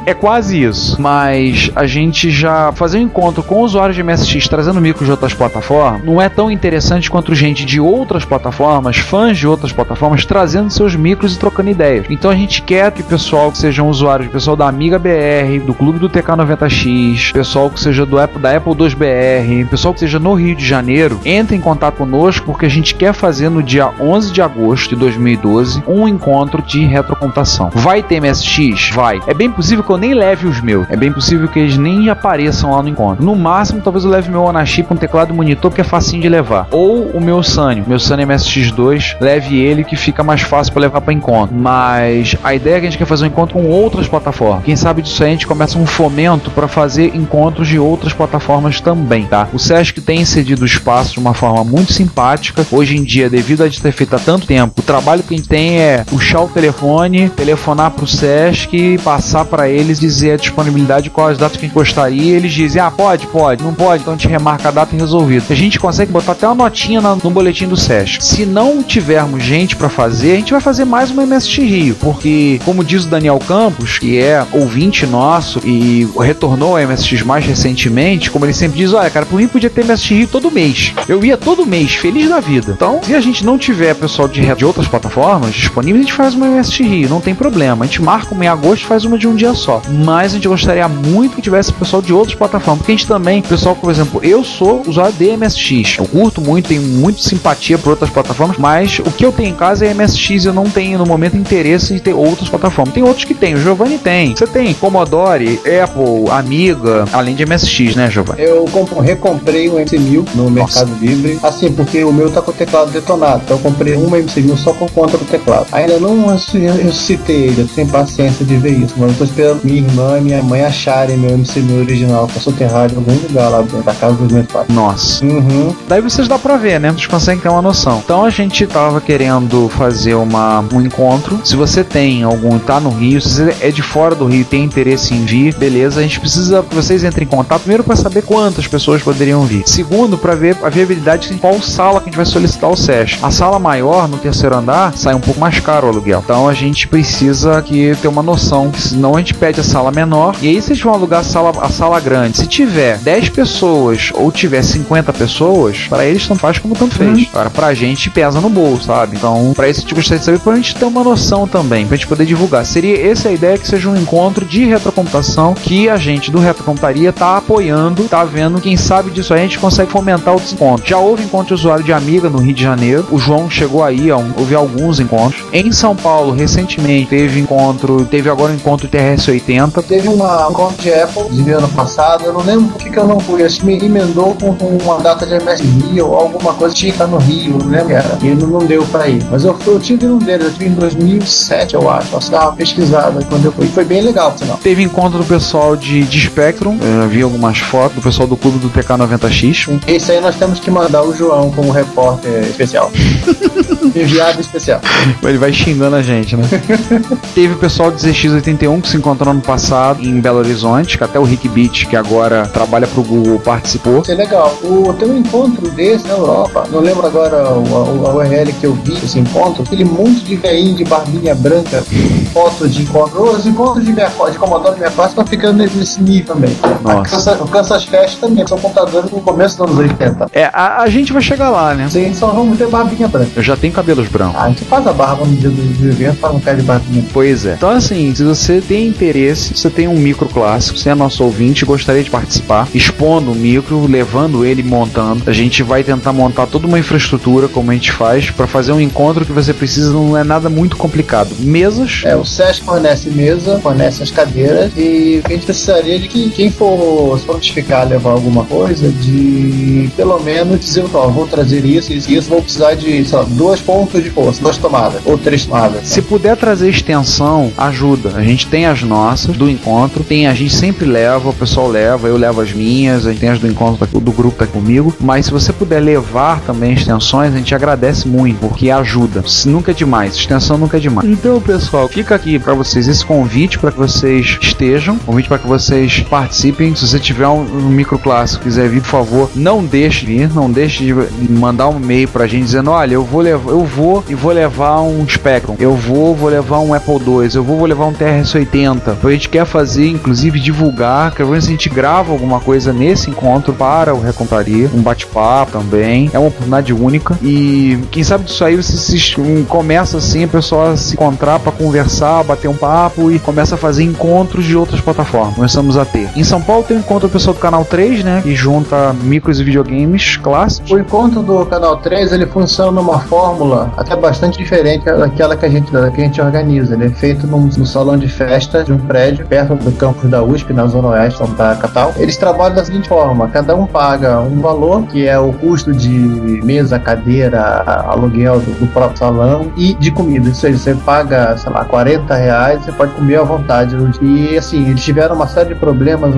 é quase isso. Mas a gente já fazer um encontro com usuários de MSX trazendo micros de outras plataformas não é tão interessante quanto gente de outras plataformas, fãs de outras plataformas, trazendo seus micros e trocando ideias. Então a gente quer que o pessoal que sejam usuários, o pessoal da Amiga BR, do Clube do TK90X, pessoal que seja do Apple, da Apple 2BR, pessoal que seja no Rio de Janeiro, entre em contato conosco porque a gente quer fazer no dia 11 de agosto de 2012 um encontro de retrocomputação. Vai ter MSX? Vai. É bem possível que eu nem leve os meus. É bem possível que eles nem apareçam lá no encontro. No máximo, talvez eu leve meu Onachip com teclado e monitor, porque é facinho de levar. Ou o meu Sunny, meu Sunny MSX2, leve ele que fica mais fácil para levar para encontro. Mas a ideia é que a gente quer fazer um encontro com outras plataformas. Quem sabe disso aí a gente começa um fomento para fazer encontros de outras plataformas também, tá? O Sesc tem cedido espaço de uma forma muito simpática. Hoje em dia, devido a gente ter feito há tanto tempo, o trabalho que a gente tem é puxar o telefone, telefonar pro Sesc, passar para eles, dizer a disponibilidade, quais datas que a gente gostaria. Eles dizem, ah, pode, pode, não pode, então a gente remarca a data e resolvido. A gente consegue botar até uma notinha no boletim do Sesc. Se não tivermos gente para fazer, a gente vai fazer mais uma MSX Rio, porque, como diz o Daniel Campos, que é ouvinte nosso e retornou ao MSX mais recentemente, como ele sempre diz, olha, cara, por mim podia ter MSX todo mês. Eu ia todo mês, feliz da vida. Então, se a gente não tiver pessoal de, de outras plataformas disponíveis, a gente faz uma MSX Rio, não tem problema. A gente marca uma em agosto faz uma de um dia só. Mas a gente gostaria muito que tivesse pessoal de outras plataformas, porque a gente também, pessoal, por exemplo, eu sou usuário de MSX. Eu curto muito, tenho muito simpatia por outras plataformas, mas o que eu tenho em casa é MSX, eu não tenho no momento interesse em ter outras plataformas. Tem outros que tem, o Giovanni tem. Você tem Commodore, Apple, Amiga, além de MSX, né, Giovanni? Eu comp- recomprei um MC1000 no Mercado Livre, assim, porque o meu tá com o teclado detonado. Então eu comprei uma MC1000 só por conta do teclado. Ainda não assim, ressuscitei ele, eu tenho paciência de ver isso, mas eu tô esperando minha irmã e minha mãe acharem meu MC1000 original, é soterrado em algum lugar lá dentro da casa dos meus pais. Nossa. Uhum. Daí vocês dá pra ver, né? Vocês conseguem ter uma noção. Então a gente tava querendo fazer uma, um encontro. Se você tem algum, tá no Rio, se você é de fora do Rio e tem interesse em vir, beleza. A gente precisa que vocês entrem em contato, primeiro para saber quantas pessoas poderiam vir. Segundo, para ver a viabilidade de qual sala que a gente vai solicitar o SESC. A sala maior, no terceiro andar, sai um pouco mais caro o aluguel. Então a gente precisa que ter uma noção, senão a gente pede a sala menor. E aí vocês vão alugar a sala, a sala grande. Se tiver 10 pessoas ou tiver 50 pessoas, para eles tanto faz como tanto fez. Agora, pra gente pesa no bolso, sabe? Então, pra isso a gente gostaria de saber pra gente ter uma noção também, pra gente poder divulgar. Seria essa a ideia que seja um encontro de retrocomputação que a gente do Retrocomputaria tá apoiando apoiando, tá vendo? Quem sabe disso aí a gente consegue fomentar outros encontros. Já houve encontro de usuário de Amiga no Rio de Janeiro. O João chegou aí, ó, houve alguns encontros. Em São Paulo, recentemente, teve encontro, teve agora um encontro TRS-80. Teve uma, um encontro de Apple de ano passado, eu não lembro por que, que eu não fui. Acho que me emendou com, com uma data de MS Rio ou alguma coisa que tinha no Rio, não lembro era. E não, não deu pra ir. Mas eu, eu tive um deles, eu tive em 2007, eu acho. Posso dar uma pesquisada quando eu fui. Foi bem legal, por sinal. Teve encontro do pessoal de, de Spectrum, eu vi algumas fotos do pessoal do clube do TK90X. Esse aí nós temos que mandar o João como repórter especial. Enviado especial. Ele vai xingando a gente, né? Teve o pessoal do ZX81 que se encontrou no passado em Belo Horizonte, que até o Rick Beach, que agora trabalha pro Google, participou. Isso é legal. O, tem um encontro desse na Europa, não lembro agora a URL que eu vi esse encontro, aquele monte de veinho de barbinha branca, foto de encontro. Os encontros de, minha, de Commodore de minha classe estão ficando nesse nível também. Nossa. O Kansas Fest também, são computadores no começo dos anos 80. É, a, a gente vai chegar lá, né? Sim, só vamos ter barbinha branca. Eu já tenho cabelos brancos. Ah, a gente faz a barba no dia do, do evento para não cair de barbinha. Pois é. Então, assim, se você tem interesse, você tem um micro clássico, você é nosso ouvinte, gostaria de participar, expondo o micro, levando ele, montando. A gente vai tentar montar toda uma infraestrutura, como a gente faz, para fazer um encontro que você precisa, não é nada muito complicado. Mesas. É, o SESC fornece mesa, fornece as cadeiras e a gente precisaria de que quem for prontificar a levar alguma coisa, de pelo menos dizer, ó, vou trazer isso, isso, isso, vou precisar de, sei lá, duas pontos de força, duas tomadas, ou três tomadas. Se puder trazer extensão, ajuda. A gente tem as nossas do encontro, tem a gente sempre leva, o pessoal leva, eu levo as minhas, a gente tem as do encontro do grupo tá comigo. Mas se você puder levar também extensões, a gente agradece muito, porque ajuda. Nunca é demais, extensão nunca é demais. Então, pessoal, fica aqui para vocês esse convite para que vocês estejam, convite para que vocês participem. Se você tiver um, um micro clássico, quiser vir, por favor, não deixe de vir, não deixe de mandar um e-mail pra gente dizendo, olha, eu vou levar, eu vou e vou levar um Spectrum, eu vou, vou levar um Apple II, eu vou, vou levar um TRS-80. A gente quer fazer, inclusive, divulgar, que a gente grava alguma coisa nesse encontro para o Recompraria, um bate-papo também. É uma oportunidade única. E quem sabe disso aí você se, um, começa assim, a pessoa se encontrar para conversar, bater um papo e começa a fazer encontros de outras plataformas. Começamos a ter. Em São Paulo tem um encontro do pessoal do canal 3, né? Que junta micros e videogames clássicos. O encontro do canal 3 ele funciona numa fórmula até bastante diferente daquela que a gente, que a gente organiza. Ele é feito num, num salão de festa de um prédio perto do campus da USP, na Zona Oeste da capital. Eles trabalham da seguinte forma: cada um paga um valor, que é o custo de mesa, cadeira, aluguel do, do próprio salão e de comida. Ou seja, você paga, sei lá, 40 reais, você pode comer à vontade. E assim, eles tiveram uma série de problemas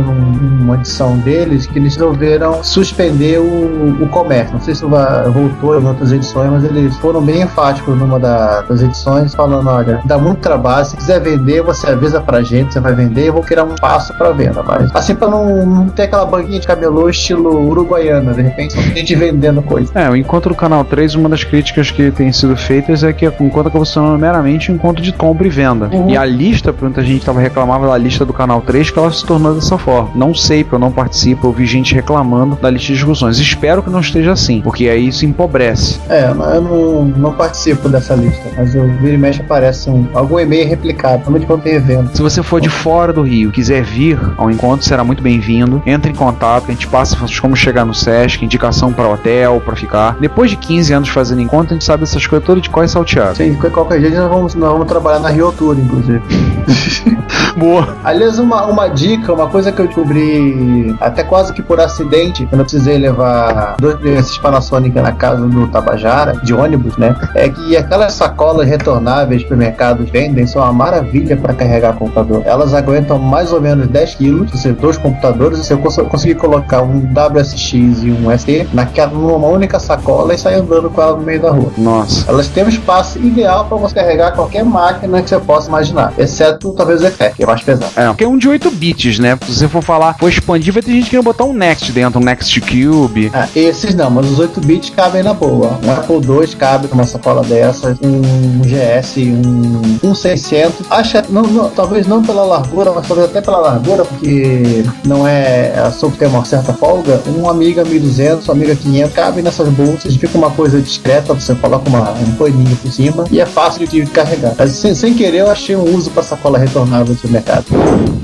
numa edição deles que eles resolveram suspender o, o comércio. Não sei se voltou em outras edições, mas eles foram bem enfáticos numa da, das edições, falando: olha, dá muito trabalho, se quiser vender, você avisa pra gente, você vai vender, eu vou criar um passo pra venda. Mas assim, pra não, não ter aquela banquinha de camelô estilo uruguaiana, de repente, a gente vendendo coisa. É, o encontro do canal 3, uma das críticas que tem sido feitas é que o encontro acaba sendo meramente um encontro de compra e venda. Uhum. E a lista, muita gente tava reclamando da lista do canal 3 que ela se tornou dessa forma. Não sei, porque eu não participo, eu vi gente reclamando da lista de discussões. Espero que não esteja assim, porque aí isso empobrece. É, eu não, não participo dessa lista, mas eu vira e mexe aparece um, algum e-mail replicado, principalmente quando tem evento. Se você for de fora do Rio, quiser vir ao encontro, será muito bem-vindo. Entre em contato, a gente passa como chegar no SESC, indicação para hotel, para ficar. Depois de 15 anos fazendo encontro, a gente sabe essas coisas todas de qual é salteado. Sim, qualquer jeito nós vamos, nós vamos trabalhar na Rio Tour, inclusive. Boa. Aliás, uma, uma dica, uma coisa que eu descobri até quase que por acidente, quando eu precisei levar dois desses Panasonic na casa do Tabajara, de ônibus, né? É que aquelas sacolas retornáveis que o mercado vendem são uma maravilha para carregar computador. Elas aguentam mais ou menos 10 quilos, se dois computadores, se eu conseguir colocar um WSX e um ST naquela, numa única sacola e sair andando com ela no meio da rua. Nossa. Elas têm um espaço ideal para você carregar qualquer máquina que você possa imaginar, exceto talvez o EFEC, que é mais pesado. É, porque é um de 8 bits, né? Se você for falar, for expandir, vai ter gente querendo botar um Next dentro, um Next Cube. Ah, esses não, mas os 8 bits cabem na boa. Um Apple II cabe numa sacola dessas, um GS, um, um 600. Acha, não, não, talvez não pela largura, mas talvez até pela largura, porque não é, é soube ter uma certa folga. Um Amiga 1200, um Amiga 500 cabe nessas bolsas, fica uma coisa discreta, você coloca uma, um paninho por cima e é fácil de carregar. Mas sem, sem querer, eu achei um uso para sacola retornável no mercado.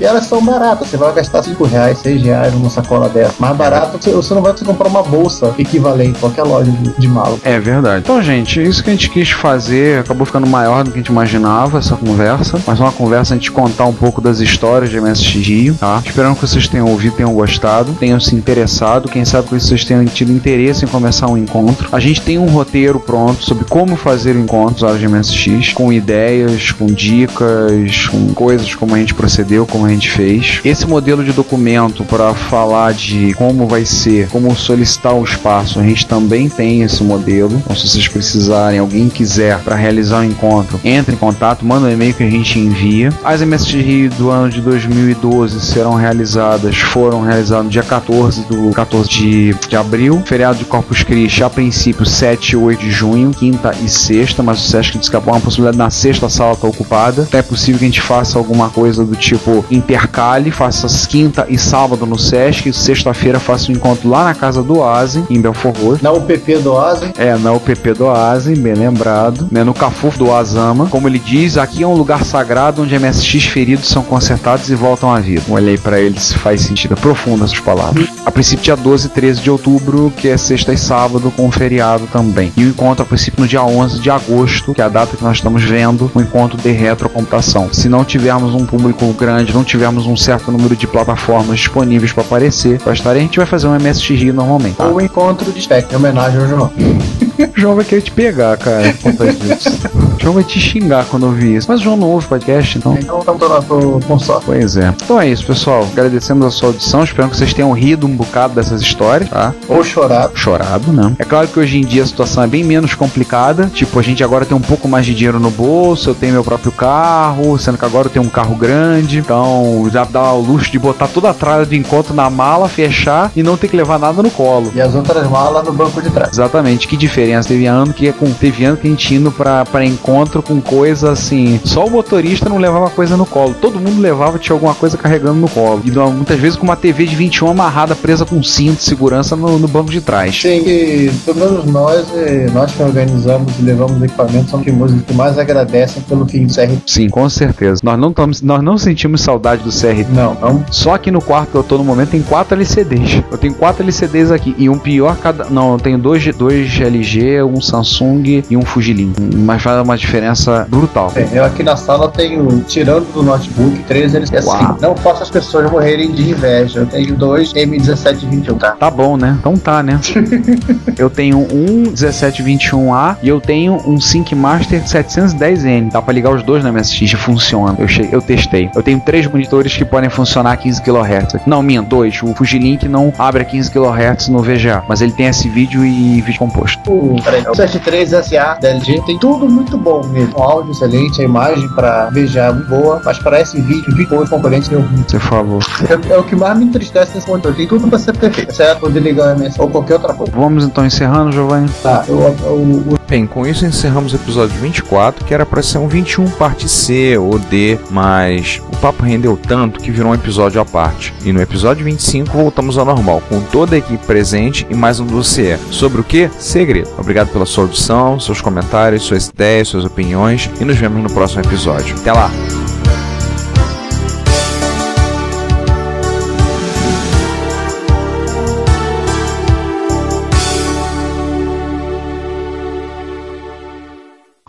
E elas são baratas, você vai gastar 5 reais, 6 reais numa sacola dessa. Mais barato, você- não vai comprar uma bolsa equivalente em qualquer loja de, de mala. É verdade. Então, gente, isso que a gente quis fazer acabou ficando maior do que a gente imaginava, essa conversa. Mas uma conversa a gente contar um pouco das histórias de MSX Rio, tá? Esperando que vocês tenham ouvido, tenham gostado, tenham se interessado. Quem sabe que vocês tenham tido interesse em começar um encontro. A gente tem um roteiro pronto sobre como fazer encontros horas de MSX, com ideias, com dicas, com coisas como a gente procedeu, como a gente fez. Esse modelo de documento para falar de como vai ser, como solicitar o espaço, a gente também tem esse modelo. Então, se vocês precisarem, alguém quiser para realizar um encontro, entre em contato, manda um e-mail que a gente envia. As MSX Rio do ano de 2012 serão realizadas, foram realizadas no dia 14 do 14 de, de abril. Feriado de Corpus Christi, a princípio 7 e 8 de junho, quinta e sexta, mas o Sesc há uma possibilidade na sexta a sala está ocupada. Então é possível que a gente faça alguma coisa do tipo intercale, faça quinta e sábado no Sesc, sexta-feira faça um encontro lá na casa do Oasis, em Belfort Roxo. Na UPP do Oasis, É, na UPP do Oasis, bem lembrado, né, no Cafuf do Azama. Como ele diz, aqui é um lugar sagrado onde MSX feridos são consertados e voltam à vida. Olhei pra ele se faz sentido. É profundo essas palavras. A princípio, dia 12 e 13 de outubro, que é sexta e sábado, com feriado também. E o encontro, a princípio, no dia 11 de agosto, que é a data que nós estamos vendo, o encontro de retrocomputação. Se não tivermos um público grande, não tivermos um certo número de plataformas disponíveis para aparecer, para estar, a gente vai fazer um MSX normalmente. tá? encontro de spec, em homenagem ao João. O João vai querer te pegar, cara, por conta disso. O João vai te xingar quando ouvir isso. Mas o João não ouve podcast, então. Então tô com sorte. Pois é. Então é isso, pessoal. Agradecemos a sua audição. Espero que vocês tenham rido um bocado dessas histórias, tá? Ou chorar. Chorado, né? É claro que hoje em dia a situação é bem menos complicada. Tipo, a gente agora tem um pouco mais de dinheiro no bolso. Eu tenho meu próprio carro, sendo que agora eu tenho um carro grande. Então já dá o luxo de botar toda a tralha de encontro na mala, fechar e não ter que levar nada no colo. E as outras malas no banco de trás. Exatamente, que diferença. Teve ano que é com teve ano que a gente indo pra, pra encontro com coisa assim. Só o motorista não levava coisa no colo. Todo mundo levava, tinha alguma coisa carregando no colo. E muitas vezes com uma TV de 21 amarrada, presa com um cinto de segurança no, no banco de trás. Sim, e pelo menos nós, nós que organizamos e levamos equipamentos, somos os que mais agradecem pelo fim do CR. Sim, com certeza. Nós não, tamo, nós não sentimos saudade do CR. Não, não. Só aqui no quarto que eu tô no momento tem quatro LCDs. Eu tenho quatro LCDs aqui. E um pior cada. Não, eu tenho dois, dois LG, um Samsung e um Fujilin. Mas faz uma diferença brutal. É, eu aqui na sala tenho, tirando do notebook, três eles assim. Uau. Não faço as pessoas morrerem de inveja. Eu tenho dois M1721, tá? Tá bom, né? Então tá, né? eu tenho um 1721A e eu tenho um Sync Master 710N. Dá pra ligar os dois na MSX e funciona. Eu, che... eu testei. Eu tenho três monitores que podem funcionar a 15 kHz. Não, minha, dois. O Fujilink não abre a 15 kHz no VGA, mas ele tem esse vídeo e vídeo composto. O, peraí, o 73 SA da LG tem tudo muito bom mesmo. O áudio excelente, a imagem pra VGA muito boa, mas para esse vídeo, vídeo os componentes deu ruim. Você falou. É, é o que mais me entristece nesse monitor. Tem tudo pra ser perfeito, certo? Poder ligar o MS ou qualquer outra coisa. Vamos então encerrando, Giovanni. Tá, eu, eu, o Bem, com isso encerramos o episódio 24, que era para ser um 21 parte C ou D, mas o papo rendeu tanto que virou um episódio à parte. E no episódio 25 voltamos ao normal, com toda a equipe presente e mais um dossiê. Sobre o que? Segredo. Obrigado pela sua audição, seus comentários, suas ideias, suas opiniões e nos vemos no próximo episódio. Até lá!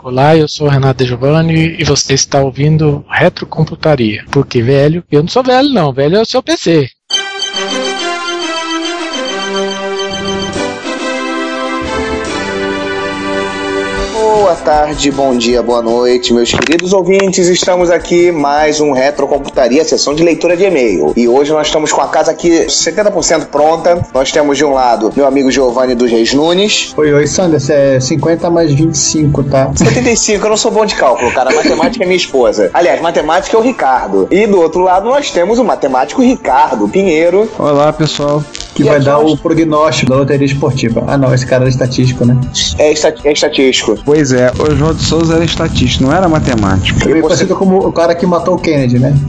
Olá, eu sou o Renato De Giovanni e você está ouvindo Retrocomputaria. Porque velho, eu não sou velho não, velho é o seu PC. Boa tarde, bom dia, boa noite, meus queridos ouvintes. Estamos aqui mais um Retrocomputaria, sessão de leitura de e-mail. E hoje nós estamos com a casa aqui 70% pronta. Nós temos de um lado meu amigo Giovanni dos Reis Nunes. Oi, oi, Sanders, é 50 mais 25, tá? 75, eu não sou bom de cálculo, cara. Matemática é minha esposa. Aliás, matemática é o Ricardo. E do outro lado nós temos o matemático Ricardo Pinheiro. Olá, pessoal. Que E vai dar nós- o prognóstico da loteria esportiva. Ah, não, esse cara é estatístico, né? É, esta- é estatístico. Pois é, é, o João de Souza era estatístico, não era matemático. Bem parecido como o cara que matou o Kennedy, né?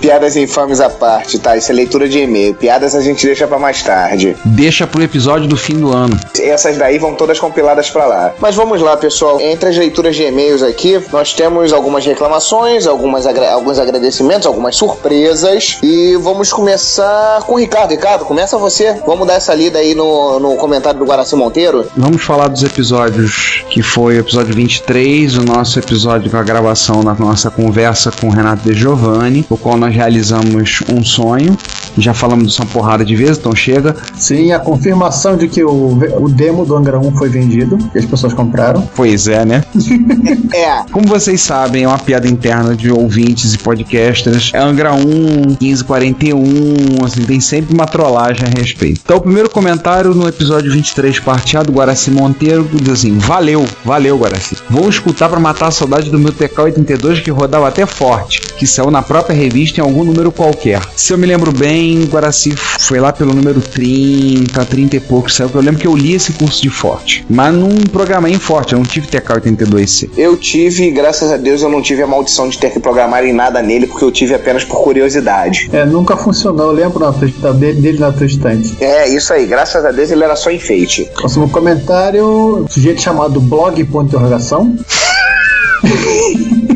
Piadas infames à parte, tá? Isso é leitura de e-mail. Piadas a gente deixa pra mais tarde. Deixa pro episódio do fim do ano. Essas daí vão todas compiladas pra lá. Mas vamos lá, pessoal. Entre as leituras de e-mails aqui, nós temos algumas reclamações, algumas agra- alguns agradecimentos, algumas surpresas. E vamos começar com o Ricardo. Ricardo, começa você. Vamos dar essa lida aí no, no comentário do Guaraci Monteiro. Vamos falar dos episódios que foi o episódio 23, o nosso episódio com a gravação da nossa conversa com o Renato De Giovanni, o qual nós realizamos um sonho. Já falamos disso uma porrada de vezes, então chega. Sim, a confirmação de que o, o demo do Angra 1 foi vendido, que as pessoas compraram. Pois é, né? É. Como vocês sabem, é uma piada interna de ouvintes e podcasters. É Angra 1, 1541, assim, tem sempre uma trollagem a respeito. Então, o primeiro comentário no episódio 23, parte A do Guaraci Monteiro, diz assim: Valeu, valeu, Guaraci. Vou escutar pra matar a saudade do meu TK82 que rodava até forte, que saiu na própria revista em algum número qualquer. Se eu me lembro bem, Guaraci foi lá pelo número 30, 30 e pouco, saiu. Eu lembro que eu li esse curso de forte, mas não programei em forte, eu não tive TK82C. Eu tive, graças a Deus, eu não tive a maldição de ter que programar em nada nele, porque eu tive apenas por curiosidade. É, nunca funcionou, eu lembro na tua, dele, dele na tua estante. É, isso aí. Graças a Deus ele era só enfeite. Próximo comentário, sujeito chamado blog ponto de interrogação.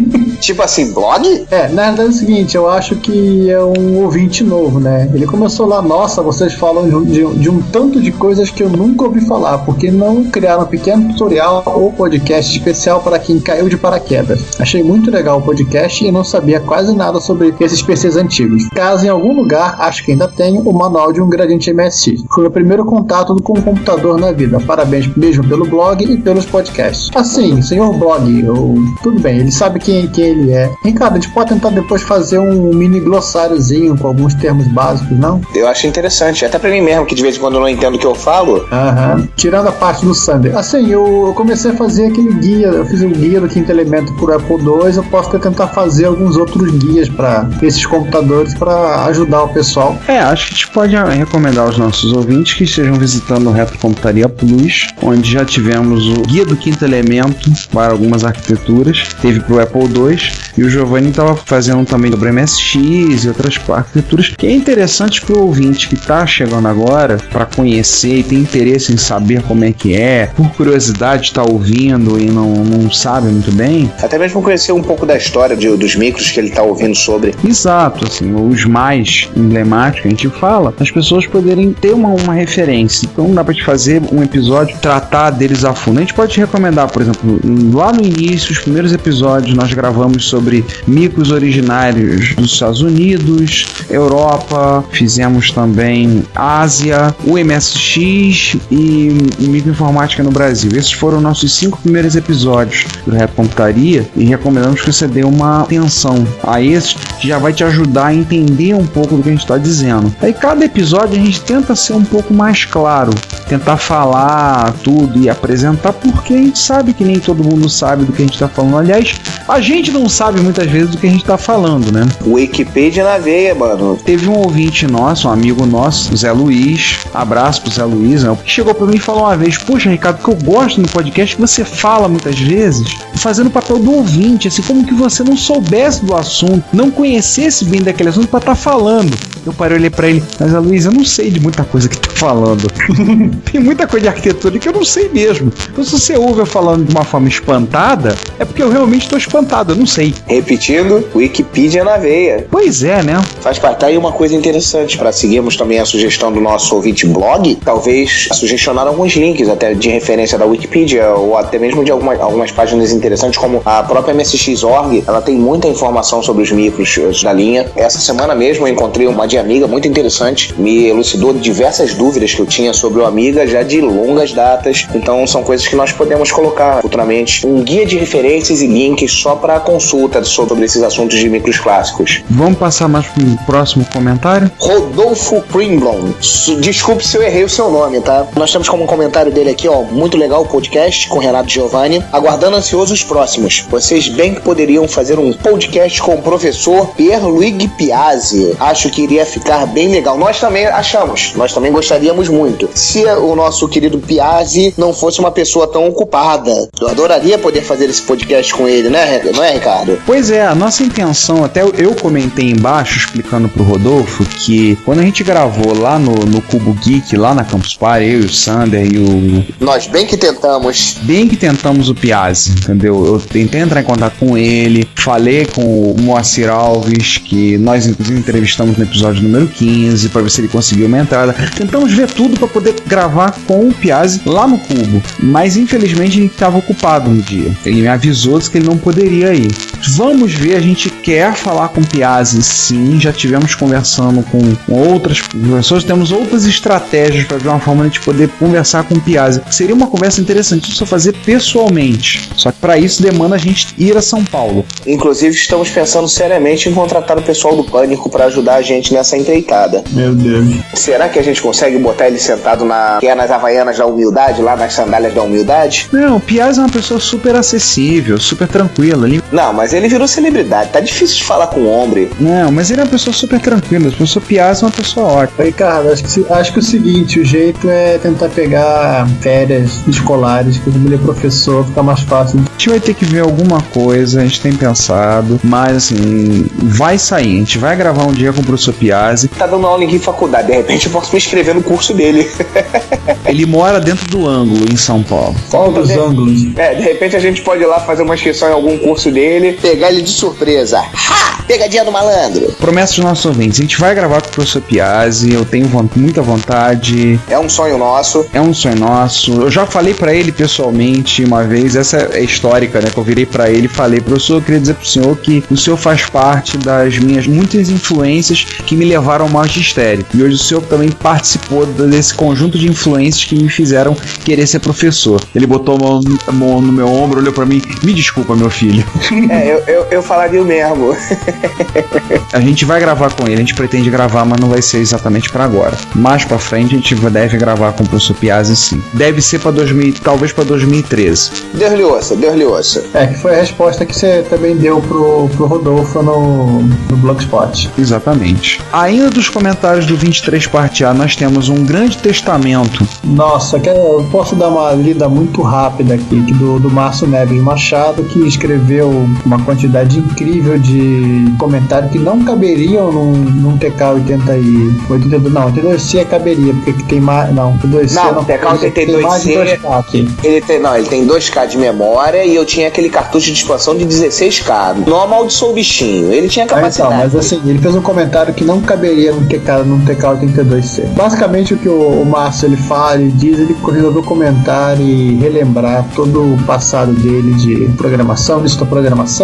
Tipo assim, blog? É, na verdade é o seguinte, eu acho que é um ouvinte novo, né? Ele começou lá, nossa, vocês falam de, de- um tanto de coisas que eu nunca ouvi falar, porque não criaram um pequeno tutorial ou podcast especial para quem caiu de paraquedas. Achei muito legal o podcast e não sabia quase nada sobre esses PCs antigos. Caso em algum lugar, acho que ainda tem, o manual de um gradiente MSX. Foi o primeiro contato com o computador na vida. Parabéns mesmo pelo blog e pelos podcasts. Assim, senhor blog, eu... tudo bem, ele sabe quem, quem ele é. Ricardo, a gente pode tentar depois fazer um mini glossáriozinho com alguns termos básicos, não? Eu achei interessante. Até pra mim mesmo, que de vez em quando eu não entendo o que eu falo. Aham. Tirando a parte do Sander. Assim, eu, eu comecei a fazer aquele guia, eu fiz um guia do quinto elemento por Apple II, eu posso até tentar fazer alguns outros guias para esses computadores para ajudar o pessoal. É, acho que a gente pode recomendar aos nossos ouvintes que estejam visitando o Retrocomputaria Plus, onde já tivemos o Guia do Quinto Elemento para algumas arquiteturas, teve para o Apple II, e o Giovanni estava fazendo também sobre MSX e outras arquiteturas, que é interessante para o ouvinte que está chegando agora, para conhecer e tem interesse em saber como é que é, por curiosidade está ouvindo e não, não sabe muito bem, Até mesmo conhecer um pouco da história de- dos micros que ele tá ouvindo sobre. Exato, assim, os mais emblemáticos a gente fala, as pessoas poderem ter uma, uma referência. Então dá pra te fazer um episódio, tratar deles a fundo. A gente pode te recomendar, por exemplo, lá no início, os primeiros episódios, nós gravamos sobre micros originários dos Estados Unidos, Europa, fizemos também Ásia, o MSX e microinformática no Brasil. Esses foram nossos cinco primeiros episódios do Reto Computaria e recomendamos que você dê uma atenção a esses, que já vai te ajudar a entender um pouco do que a gente está dizendo. Aí cada episódio a gente tenta ser um pouco mais claro, tentar falar tudo e apresentar, porque a gente sabe que nem todo mundo sabe do que a gente está falando. Aliás, a gente não sabe muitas vezes do que a gente está falando, né? Wikipedia na veia, mano. Teve um ouvinte nosso, um amigo nosso, Zé Luiz, abraço pro Zé Luiz, né? chegou pra mim e falou uma vez: Poxa, Ricardo, que eu gosto no podcast que você fala muitas vezes, fazendo o papel do ouvinte, assim como que você não soubesse do assunto, não conhecesse bem daquele assunto pra estar falando. Eu parei e olhei pra ele, mas Zé Luiz, eu não sei de muita coisa que tá falando. Tem muita coisa de arquitetura que eu não sei mesmo. Então, se você ouve eu falando de uma forma espantada, é porque eu realmente tô espantado, eu não sei. Repetindo, Wikipedia na veia. Pois é, né? Faz parte tá aí uma coisa interessante para seguirmos também a sugestão do nosso ouvinte blog, talvez sugestionar alguns links até de referência da Wikipedia ou até mesmo de alguma, algumas páginas interessantes como a própria MSX.org, ela tem muita informação sobre os micros da linha. Essa semana mesmo eu encontrei uma de Amiga muito interessante, me elucidou diversas dúvidas que eu tinha sobre o Amiga já de longas datas. Então são coisas que nós podemos colocar futuramente um guia de referências e links só para consulta sobre esses assuntos de micros clássicos. Vamos passar mais para o próximo comentário? Rodolfo Primblom. Desculpe se eu errei o seu nome, tá? Nós temos como comentário dele aqui, ó, muito legal o podcast com Renato Giovanni. Aguardando ansioso os próximos. Vocês bem que poderiam fazer um podcast com o professor Pierluigi Piazzi. Acho que iria ficar bem legal. Nós também achamos. Nós também gostaríamos muito. Se o nosso querido Piazzi não fosse uma pessoa tão ocupada. Eu adoraria poder fazer esse podcast com ele, né, não é, Ricardo? Pois é, a nossa intenção, até eu comentei embaixo explicando pro Rodolfo que quando a gente gravou lá no, no Cubo Geek, lá na Campus Party, eu e o Sander e o. Nós bem que tentamos. Bem que tentamos o Piazzi, entendeu? Eu tentei entrar em contato com ele, falei com o Moacir Alves, que nós inclusive entrevistamos no episódio número 15, para ver se ele conseguiu uma entrada. Tentamos ver tudo para poder gravar com o Piazzi lá no Cubo, mas infelizmente ele estava ocupado no dia. Ele me avisou que ele não poderia ir. Vamos ver, a gente quer falar com o Piazzi, sim, já tivemos conversando com, com outras pessoas, temos outras estratégias para ver uma forma de poder conversar com o Piazzi. Seria uma conversa interessante só fazer pessoalmente. Só que para isso demanda a gente ir a São Paulo. Inclusive, estamos pensando seriamente em contratar o pessoal do Pânico para ajudar a gente nessa empreitada. Meu Deus. Será que a gente consegue botar ele sentado na que é nas Havaianas da Humildade, lá nas sandálias da Humildade? Não, o Piazzi é uma pessoa super acessível, super tranquila. Não, mas ele virou celebridade. Tá difícil de falar com o homem. Não, mas ele é uma pessoa super tranquila. A pessoa Piazzi é uma pessoa ótima. Ricardo, acho que, acho que o seguinte, o jeito é tentar pegar férias escolares, que ele é professor, fica mais fácil. A gente vai ter que ver alguma coisa, a gente tem pensado, mas assim, vai sair. A gente vai gravar um dia com o professor Piazzi. Tá dando aula em faculdade, de repente eu posso me inscrever no curso dele. ele mora dentro do ângulo em São Paulo. Qual dos ângulos? É, de repente a gente pode ir lá fazer uma inscrição em algum curso dele, pegar ele de surpresa. Ha! Pegadinha do malandro. Promessa dos nossos ouvintes, a gente vai gravar com o professor Piazzi, eu tenho muita vontade. É um sonho nosso. É um sonho nosso. Eu já falei para ele pessoalmente uma vez, essa é histórica, né? Que eu virei para ele e falei, professor, eu queria dizer pro senhor que o senhor faz parte das minhas muitas influências que me levaram ao magistério. E hoje o senhor também participou desse conjunto de influências que me fizeram querer ser professor. Ele botou a mão, a mão no meu ombro, olhou para mim, me desculpa, meu filho. É, eu, eu, eu falaria o mesmo. a gente vai gravar com ele, a gente pretende gravar, mas não vai ser exatamente para agora. Mais para frente a gente deve gravar com o professor Piazzi sim. Deve ser para 2000, talvez para 2013. Deus lhe ouça, Deus lhe ouça. É, que foi a resposta que você também deu pro, pro Rodolfo no, no Blogspot. Exatamente. Ainda dos comentários do 23 parte A, nós temos um grande testamento. Nossa, eu posso dar uma lida muito rápida aqui, do, do Márcio Neves Machado, que escreveu uma quantidade incrível de comentários que não caberiam num, num TK 80 e 82, não, 82C caberia, porque tem mais, não, 82C não, não, TK 82C, ele tem, não, ele tem 2K de memória e eu tinha aquele cartucho de expansão de 16K. Não amaldiçoou o bichinho, ele tinha capacidade. Ah, então, mas assim, ele fez um comentário que não caberia num TK, num TK 82C. Basicamente o que o, o Márcio ele fala, ele diz, ele resolveu comentar e relembrar todo o passado dele de programação, de programação,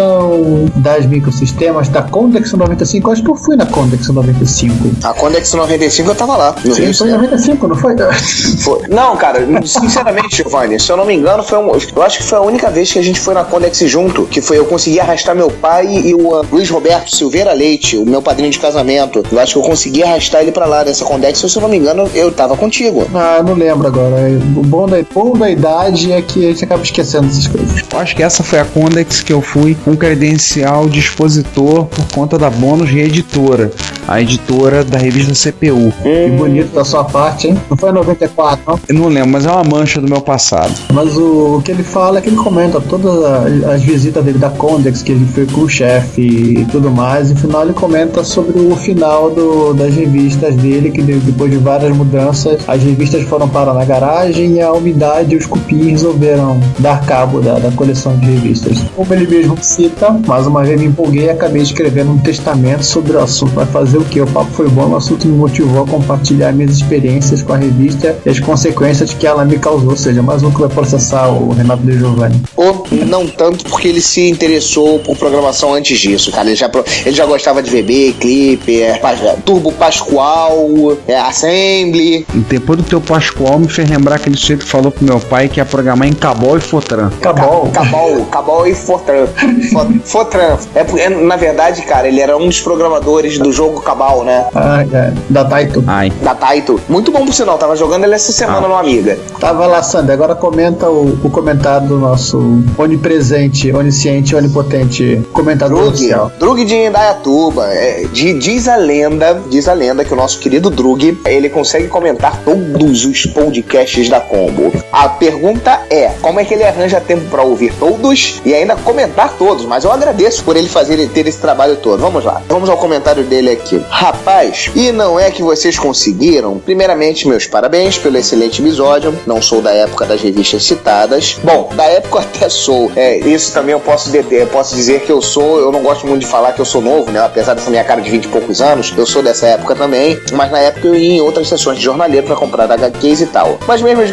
das microsistemas, da Condex 95. Acho que eu fui na Condex 95. A Condex 95 eu tava lá. No Sim, foi em 95, não foi? foi? Não, cara, sinceramente, Giovanni, se eu não me engano, foi um, eu acho que foi a única vez que a gente foi na Condex junto, que foi eu consegui arrastar meu pai e o Luiz Roberto Silveira Leite, o meu padrinho de casamento. Eu acho que eu consegui arrastar ele pra lá nessa Condex, se eu não me engano, eu tava contigo. Ah, eu não lembro agora. O bom da, bom da idade é que a gente acaba esquecendo essas coisas. Eu acho que essa foi a Condex que eu fui com credencial de expositor por conta da Bônus Reeditora, a editora da revista CPU. Hum. Que bonito da sua parte, hein? Não foi 94, não? Eu não lembro, mas é uma mancha do meu passado. Mas o, o que ele fala é que ele comenta todas as visitas dele da Condex, que ele foi com o chefe e tudo mais. E no final ele comenta sobre o final do, das revistas dele, que depois de várias mudanças, as revistas foram parar na garagem e a umidade e os cupins resolveram dar cabo da, da coleção de revistas. Como ele mesmo cita, mais uma vez me empolguei e acabei escrevendo um testamento sobre o assunto. Vai fazer o que? O papo foi bom, o assunto me motivou a compartilhar minhas experiências com a revista e as consequências que ela me causou. Ou seja, mais um que vai processar o Renato De Giovanni. Ou não tanto porque ele se interessou por programação antes disso, cara. Ele já, ele já gostava de VB, Clipper, Pa- Turbo Pascual, é, Assembly. E depois do teu Pascoal, me fez lembrar aquele sujeito que falou pro meu pai que ia programar em Cabol e Fortran. Cabol. Cabal, Cabal e Fortran. Fo- Fortran. É, é, na verdade, cara, ele era um dos programadores do jogo Cabal, né? Ah, é, da Taito. Ai. Da Taito. Muito bom por sinal, tava jogando ele essa semana Ah. no Amiga. Tava lá. Agora comenta o, o comentário do nosso onipresente, onisciente, onipotente comentador Drug, oficial. Drug de Indaiatuba. É, de- diz a lenda, diz a lenda que o nosso querido Drug, ele consegue comentar todos os podcasts da Combo. A pergunta é, como é que ele arranja tempo pra ouvir todos e ainda comentar todos? Mas eu agradeço por ele fazer ter esse trabalho todo. Vamos lá. Vamos ao comentário dele aqui. Rapaz, e não é que vocês conseguiram? Primeiramente, meus parabéns pelo excelente episódio. Não sou da época das revistas citadas. Bom, da época até sou. É, isso também eu posso, de- eu posso dizer que eu sou. Eu não gosto muito de falar que eu sou novo, né? Apesar dessa minha cara de 20 e poucos anos, eu sou dessa época também. Mas na época eu ia em outras sessões de jornaleiro para comprar HQs e tal. Mas mesmo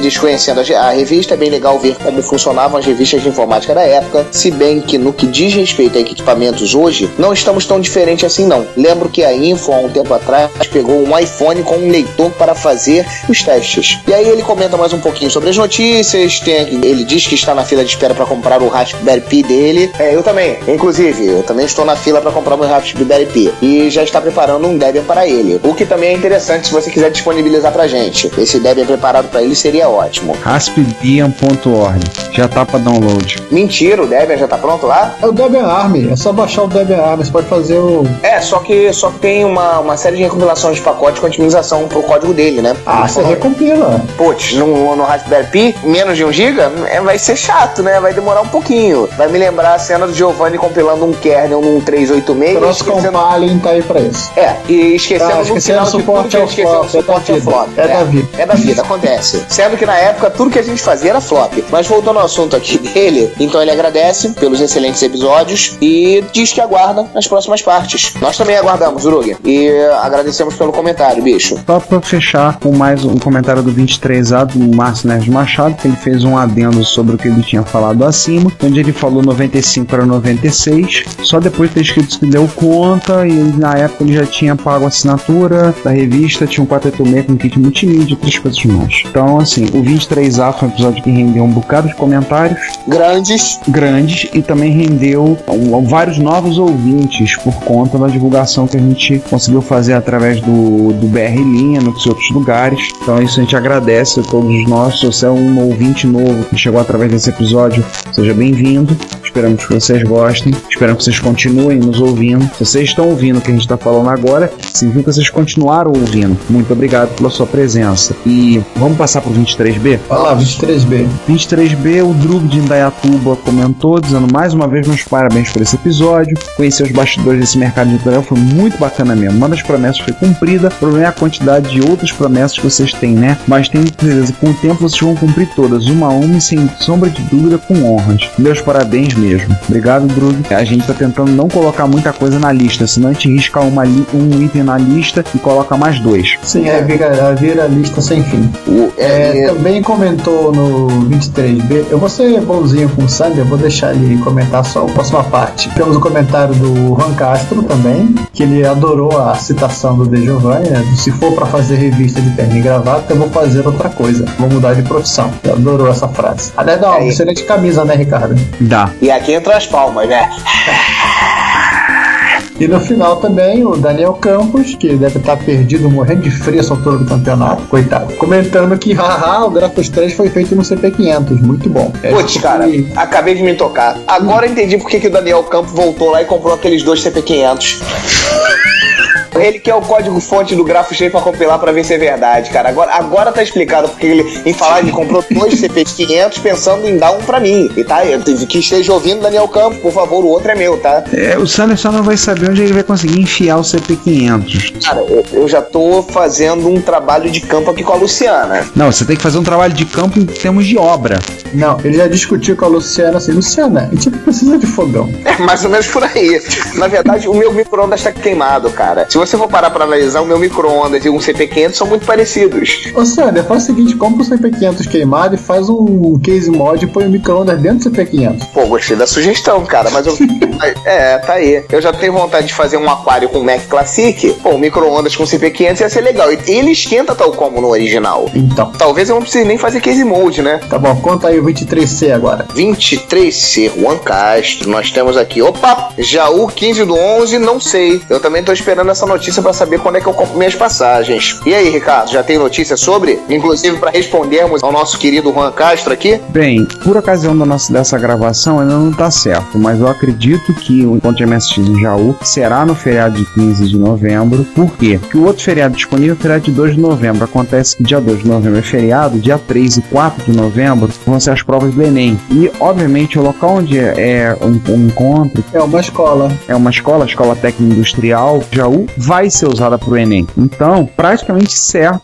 desconhecendo a revista, é bem legal ver como funcionavam as revistas de informática da época. Se bem que no que diz respeito a equipamentos hoje, não estamos tão diferentes assim não. Lembro que a Info, há um tempo atrás, pegou um iPhone com um leitor para fazer os testes. E aí ele comenta mais um pouquinho sobre as notícias, tem, ele diz que está na fila de espera para comprar o Raspberry Pi dele. É, eu também. Inclusive, eu também estou na fila para comprar o meu Raspberry Pi. E já está preparando um Debian para ele. O que também é interessante se você quiser disponibilizar pra gente. Esse Debian preparado para ele seria ótimo. Raspbian.org. Já tá pra download. Mentira, o Debian já tá pronto lá? É o Debian Army, é só baixar o Debian Army, você pode fazer o. É, só que só que tem uma, uma série de recompilações de pacotes com otimização pro código dele, né? Ah, você recompila. Putz, no, no Raspberry Pi, menos de 1 GB, é, vai ser chato, né? Vai demorar um pouquinho. Vai me lembrar a cena do Giovanni compilando um kernel num 386. Cross esquecendo- Compilin tá aí pra isso. É, e esquecendo Ah, no final tudo suporte que flop, o suporte é ao flop. vida, é da vida. É da vida, acontece. Sendo que na época tudo que a gente fazia era flop. Mas voltando ao assunto aqui dele, então ele agradece pelos excelentes episódios e diz que aguarda as próximas partes. Nós também aguardamos, Urug. E agradecemos pelo comentário, bicho. Só pra fechar com mais um comentário do 23A do Márcio Neves Machado, que ele fez um adendo sobre o que ele tinha falado acima, onde ele falou 95 para 96, só depois de ter escrito que deu conta, e na época ele já tinha pago a assinatura da revista, tinha um 486 com kit multimídia e outras coisas mais. Então, assim, o 23A foi um episódio que rendeu um bocado de comentários Grandes. grandes e também rendeu vários novos ouvintes por conta da divulgação que a gente conseguiu fazer através do, do BR Linux e outros lugares. Então isso a gente agradece a todos nós. Se você é um ouvinte novo que chegou através desse episódio, seja bem-vindo. Esperamos que vocês gostem. Esperamos que vocês continuem nos ouvindo. Se vocês estão ouvindo o que a gente está falando agora, significa que vocês continuaram ouvindo. Muito obrigado pela sua presença. E vamos passar para o 23B? Olha lá, 23B. 23B, o Drug de Indaiatuba comentou, dizendo mais uma vez meus parabéns por esse episódio. Conhecer os bastidores desse mercado editorial foi muito bacana mesmo. Uma das promessas foi cumprida, o problema é a quantidade de outras promessas que vocês têm, né? Mas tenho certeza que com o tempo vocês vão cumprir todas, uma a uma e sem sombra de dúvida com honras. Meus parabéns mesmo. Obrigado, Drug. A gente tá tentando não colocar muita coisa na lista, senão a gente risca uma um item na lista e coloca mais dois. Sim, é, vira, vira lista sem fim. O, É, é, também comentou no 23B. Eu vou ser bonzinho com o Sander, eu vou deixar ele comentar só a próxima parte. Temos o comentário do Juan Castro também, que ele adorou a citação do De Giovanni, né? Se for pra fazer revista de terno e gravata, eu vou fazer outra coisa. Vou mudar de profissão. Ele adorou essa frase. Aliás, dá uma Aí. excelente camisa, né, Ricardo? Dá. E aqui entra as palmas, né? E no final também o Daniel Campos, que deve estar perdido, morrendo de frio essa altura do campeonato, coitado, comentando que haha, o Grafos 3 foi feito no CP500, muito bom. É, Putz, cara, e- acabei de me tocar. Agora eu entendi por que que o Daniel Campos voltou lá e comprou aqueles dois CP500. Ele quer o código fonte do grafo cheio pra compilar pra ver se é verdade, cara. Agora, agora tá explicado porque ele, em falar, ele comprou dois CP500 pensando em dar um pra mim. E tá, eu, que esteja ouvindo Daniel Campos, por favor, o outro é meu, tá? É, o Sander só não vai saber onde ele vai conseguir enfiar o CP500. Cara, eu, eu já tô fazendo um trabalho de campo aqui com a Luciana. Não, você tem que fazer um trabalho de campo em termos de obra. Não, ele já discutiu com a Luciana assim, Luciana, a gente precisa de fogão. É mais ou menos por aí. Na verdade, o meu micro-ondas tá queimado, cara. Se você for parar pra analisar, o meu micro-ondas e um CP500 são muito parecidos. Ô Sander, faz o seguinte, compra o CP500 queimado e faz um case mod e põe o micro-ondas dentro do CP500. Pô, gostei da sugestão, cara, mas eu. é, tá aí. Eu já tenho vontade de fazer um aquário com Mac Classic. Pô, um micro-ondas com CP500 ia ser legal. Ele esquenta tal como no original. Então, Talvez eu não precise nem fazer case mode, né? tá bom, conta aí o 23C agora. 23C, Juan Castro. Nós temos aqui, opa, Jaú 15 do 11, não sei. Eu também tô esperando essa notícia pra saber quando é que eu compro minhas passagens. E aí, Ricardo, já tem notícia sobre? Inclusive pra respondermos ao nosso querido Juan Castro aqui? Bem, por ocasião da nossa, dessa gravação ainda não tá certo, mas eu acredito que o encontro de MSX em Jaú será no feriado de 15 de novembro. Por quê? Porque o outro feriado disponível é o feriado de 2 de novembro. Acontece que dia 2 de novembro é feriado, dia 3 e 4 de novembro vão ser as provas do Enem. E, obviamente, o local onde é um, um encontro É uma escola. é uma escola, a Escola Técnica Industrial Jaú, vai ser usada para o Enem. Então, praticamente certo,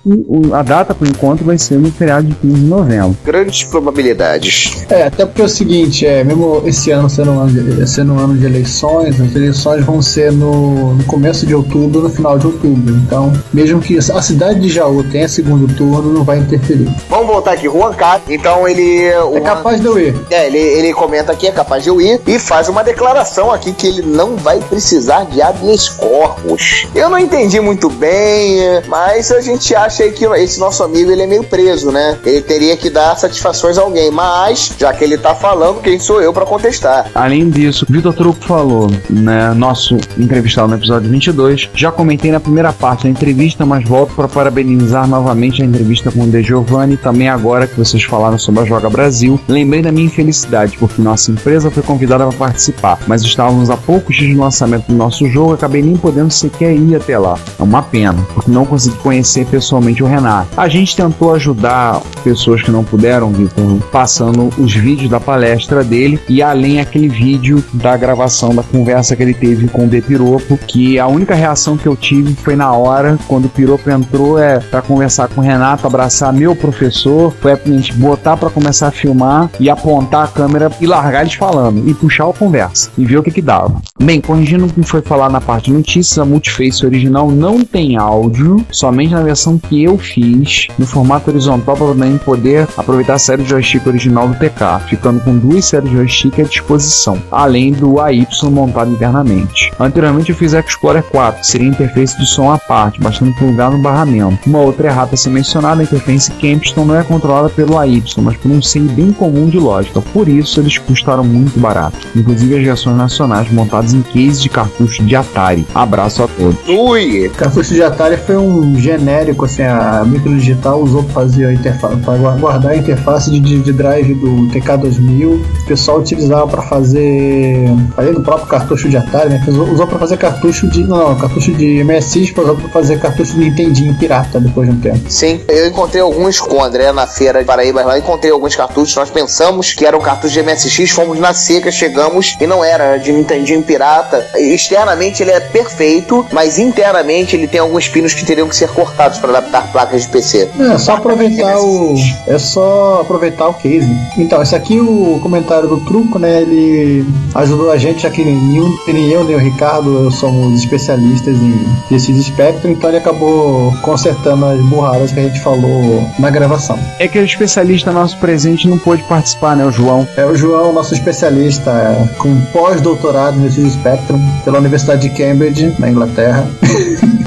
a data para o encontro vai ser no feriado de 15 de novembro. Grandes probabilidades. É, até porque é o seguinte, é, mesmo esse ano sendo um ano de, sendo um ano de eleições, as eleições vão ser no, no começo de outubro, no final de outubro. Então, mesmo que a cidade de Jaú tenha segundo turno, não vai interferir. Vamos voltar aqui, Juan Castro. Então ele. o É Juan- capaz de eu ir. É, ele, ele comenta aqui, é capaz de eu ir, e faz uma declaração aqui que ele não vai precisar de habeas corpus. Eu não entendi muito bem, mas a gente acha que esse nosso amigo ele é meio preso, né? Ele teria que dar satisfações a alguém, mas já que ele tá falando, quem sou eu pra contestar? Além disso, Vitor Truco falou, né, nosso entrevistado no episódio 22, já comentei na primeira parte da entrevista, mas volto para parabenizar novamente a entrevista com o De Giovanni, também agora que vocês falaram sobre a Joga Brasil, lembrei da minha infelicidade, porque nossa empresa foi convidada para participar, mas estávamos a poucos dias do lançamento do nosso jogo, acabei nem podendo sequer ir até lá. É uma pena, porque não consegui conhecer pessoalmente o Renato. A gente tentou ajudar pessoas que não puderam, Vitor, passando os vídeos da palestra dele e além aquele vídeo da gravação da conversa que ele teve com o De Piropo, que a única reação que eu tive foi na hora, quando o Piropo entrou, é para conversar com o Renato, abraçar meu professor, foi a gente botar para começar a filmar e apontar a câmera e largar eles falando e puxar a conversa e ver o que que dava. Bem, corrigindo o que foi falar na parte de notícias, a Multiface original não tem áudio, somente na versão que eu fiz, no formato horizontal para também poder aproveitar a série de joystick original do TK, ficando com duas séries de joystick à disposição, além do AY montado internamente. Anteriormente eu fiz Explorer 4, que seria interface de som à parte, bastante lugar no barramento. Uma outra errata a ser mencionada, a interface Campston não é controlada pelo AY, mas por um CI bem comum de lógica, por isso eles custaram muito barato, inclusive as versões nacionais montadas em case de cartucho de Atari. Abraço a todos. Ui! Cartucho de Atari foi um genérico, assim, a microdigital usou para fazer a interface, para guardar a interface de, de- drive do TK2000. O pessoal utilizava para fazer, além do próprio cartucho de Atari, né? Usou, usou para fazer cartucho de, não, cartucho de MSX, usou para fazer cartucho de Nintendinho pirata depois de um tempo. Sim, eu encontrei alguns com o André na feira de Paraíba lá, encontrei alguns cartuchos, nós pensamos que eram cartuchos de MSX, fomos na seca, chegamos e não era, era de Nintendinho pirata. Externamente ele é perfeito, mas internamente ele tem alguns pinos que teriam que ser cortados para adaptar placas de PC. É só aproveitar o. É só aproveitar o case. Então, esse aqui, o comentário do truco, né? Ele ajudou a gente, já que nenhum, nem eu, nem o Ricardo somos especialistas em PCs Spectrum, então ele acabou consertando as burradas que a gente falou na gravação. É que o especialista nosso presente não pôde participar, né, o João? É o João, nosso especialista é, com pós-doutorado em PCs Spectrum pela Universidade de Cambridge, na Inglaterra. yeah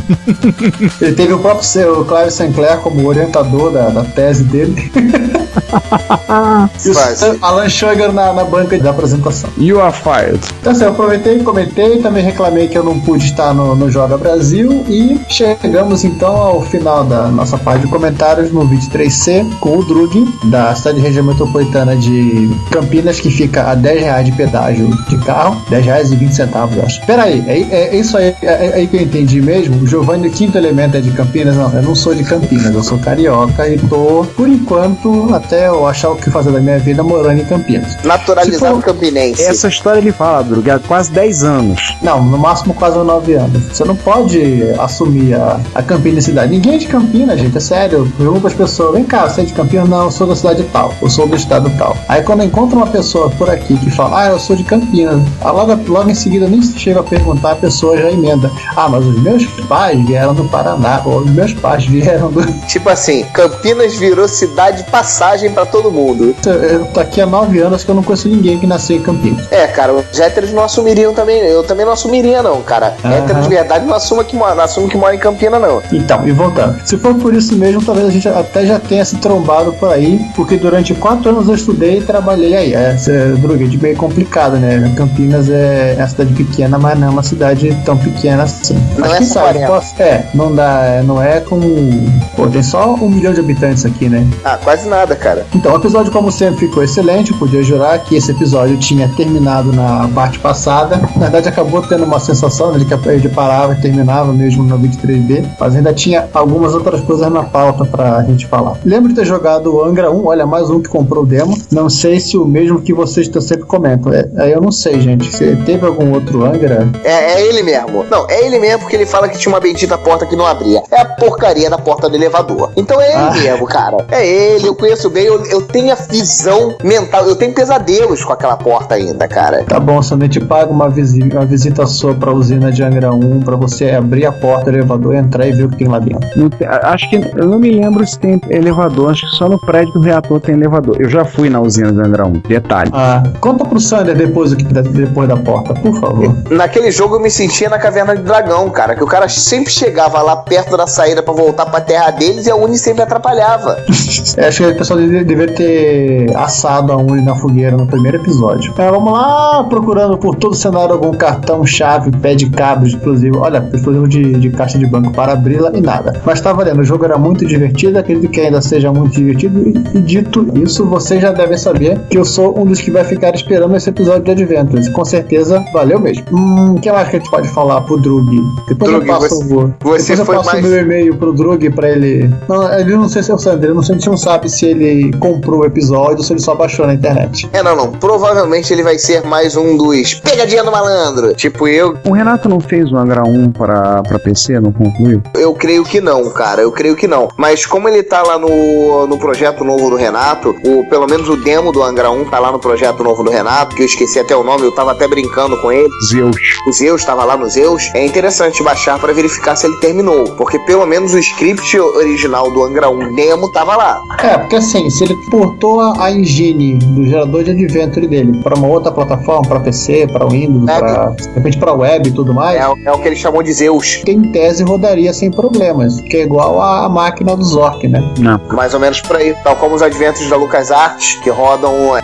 ele teve o próprio seu Clive Sinclair como orientador da, da tese dele. e o Alan Sugar na, na banca de apresentação. You are fired. Então assim, eu aproveitei, comentei, também reclamei que eu não pude estar no, no Joga Brasil e chegamos então ao final da nossa parte de comentários no 23C com o Drug, da cidade região metropolitana de Campinas, que fica a 10 reais de pedágio de carro, 10 reais e 20 centavos, eu acho. Peraí, é, é, é isso aí, é, é aí que eu entendi mesmo? O Giovanni, o quinto elemento é de Campinas? Não, eu não sou de Campinas, eu sou carioca e tô, por enquanto, até eu achar o que fazer da minha vida morando em Campinas. Naturalizado for- campinense. Essa história ele fala, Drug, há quase 10 anos. Não, no máximo quase 9 anos. Você não pode assumir a, a campinicidade. Ninguém é de Campinas, gente, é sério. Pergunta as pessoas: vem cá, você é de Campinas? Não, eu sou da cidade tal, eu sou do estado tal. Aí quando eu encontro uma pessoa por aqui que fala, ah, eu sou de Campinas, logo, logo em seguida nem chega a perguntar, a pessoa já emenda. Ah, mas os meus pais pais vieram do Paraná, ou os meus pais vieram do. Tipo assim, Campinas virou cidade de passagem pra todo mundo. Eu tô aqui há nove anos que eu não conheço ninguém que nasceu em Campinas. É, cara, os héteros não assumiriam também. Eu também não assumiria, não, cara. Aham. Hétero de verdade não assume que mora, não assume que mora em Campina, não. Então, e voltando. Se for por isso mesmo, talvez a gente até já tenha se trombado por aí, porque durante quatro anos eu estudei e trabalhei aí. Essa é droga de meio complicado, né? Campinas é uma cidade pequena, mas não é uma cidade tão pequena assim. Não é sabe, É, não dá, não é com. Pô, tem só um milhão de habitantes aqui, né? Ah, quase nada, cara. Então, o episódio, como sempre, ficou excelente. Eu podia jurar que esse episódio tinha terminado na parte passada. Na verdade, acabou tendo uma sensação né, de que ele parava e terminava mesmo no 23B. Mas ainda tinha algumas outras coisas na pauta pra gente falar. Lembro de ter jogado o Angra 1. Olha, mais um que comprou o demo. Não sei se o mesmo que vocês tão sempre comentam. É, aí eu não sei, gente. Se teve algum outro Angra? É, é ele mesmo. Não, é ele mesmo porque ele fala que tinha uma bendita porta que não abria. É a porcaria da porta do elevador. Então é ele Ah. mesmo, cara. É ele, eu conheço bem, eu, eu tenho a visão mental, eu tenho pesadelos com aquela porta ainda, cara. Tá bom, Sandro, te paga uma, visi uma visita sua pra usina de Angra 1 pra você abrir a porta do elevador, entrar e ver o que tem lá dentro. Não tem- acho que eu não me lembro se tem elevador, acho que só no prédio do reator tem elevador. Eu já fui na usina do Angra 1, detalhe. Ah, conta pro Sander depois depois da porta, por favor. Naquele jogo eu me sentia na caverna de dragão, cara, que o cara sempre chegava lá perto da saída pra voltar pra terra deles e a Uni sempre atrapalhava. É, acho que o pessoal deve- deveria ter assado a Uni na fogueira no primeiro episódio. É, vamos lá, procurando por todo o cenário algum cartão, chave, pé de cabo explosivo. Olha, explosivo de, de caixa de banco para abri-la e nada. Mas tá valendo, o jogo era muito divertido, acredito que ainda seja muito divertido. E, e dito isso, vocês já devem saber que eu sou um dos que vai ficar esperando esse episódio de Adventures. Com certeza, valeu mesmo. Hum, o que mais que a gente pode falar pro Drug? Depois Drug, eu passo você- o você depois eu foi passo mais- o meu e-mail pro Drug pra ele. Não, ele não sei se é o Sander, eu não sei, a gente não sabe se ele comprou o episódio ou se ele só baixou na internet. É, não, não. Provavelmente ele vai ser mais um dos pegadinha do malandro. Tipo eu, O Renato não fez o Angra 1 pra, pra PC, não concluiu? eu creio que não, cara. Eu creio que não. Mas como ele tá lá no, no projeto novo do Renato, o, pelo menos o demo do Angra 1 tá lá no projeto novo do Renato, que eu esqueci até o nome, eu tava até brincando com ele. Zeus. O Zeus estava lá no Zeus. É interessante baixar para verificar se ele terminou. Porque pelo menos o script original do Angra 1 demo tava lá. É, porque assim, se ele portou a, a engine do gerador de Adventure dele para uma outra plataforma, para PC, para Windows, É, para de repente para web e tudo mais, É, o- é o que ele chamou de Zeus. que em tese rodaria sem problemas, que é igual a, a máquina do Zork, né? Não, Mais ou menos por aí. Tal como os adventos da LucasArts, que rodam é,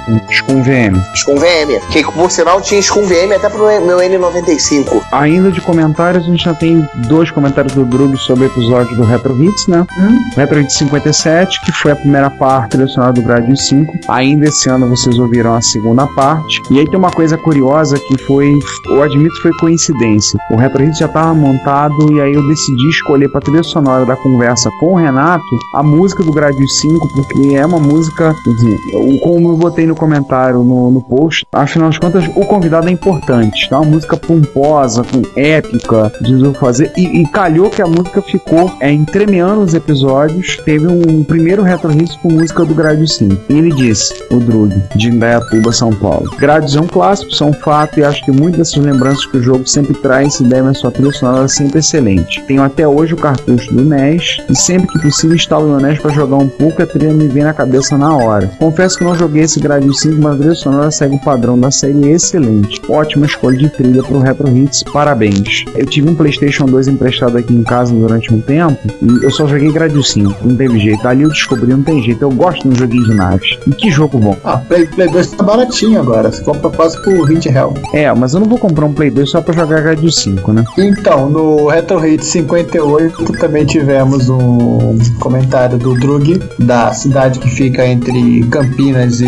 com VM. Scum VM. Que por sinal tinha Scum VM até pro meu N95. Ainda de comentários, a gente já tem dois comentários do Drug sobre o episódio do Retro Hits, né? O Retro Hits 57, que foi a primeira parte selecionada do Gradius 5. Ainda esse ano vocês ouviram a segunda parte. E aí tem uma coisa curiosa que foi, eu admito foi coincidência. O Retro Hits já estava montado e aí eu decidi escolher para trilha sonora da conversa com o Renato a música do Gradius 5, porque é uma música, assim, eu- como eu botei no comentário no, no post, afinal de contas o convidado é importante. É uma música pomposa, com épica, de fazer. E, e calhou que a música ficou é, entremeando os episódios. Teve um primeiro retro com música do Gradius 5. E ele disse, o Drug, de Indaiatuba, São Paulo. Gradius é um clássico, são um fato, e acho que muitas dessas lembranças que o jogo sempre traz se devem à sua trilha sonora sempre excelente. Tenho até hoje o cartucho do NES, e sempre que possível instalo no NES para jogar um pouco, a trilha me vem na cabeça na hora. Confesso que não joguei esse Gradius 5, mas a trilha sonora segue o padrão da série excelente. Ótima escolha de trilha pro Retro Hits, parabéns. Eu tive um PlayStation 2 emprestado aqui em casa durante um tempo e eu só joguei Gradius 5, não teve jeito. Ali eu descobri, não tem jeito. Eu gosto de um joguinho de naves. E que jogo bom. Ah, Play, Play 2 tá baratinho agora, você compra quase por 20 reais. É, mas eu não vou comprar um Play 2 só pra jogar Gradius 5, né? Então, no Retro Hit 58 também tivemos um comentário do Drug, da cidade que fica entre Campinas e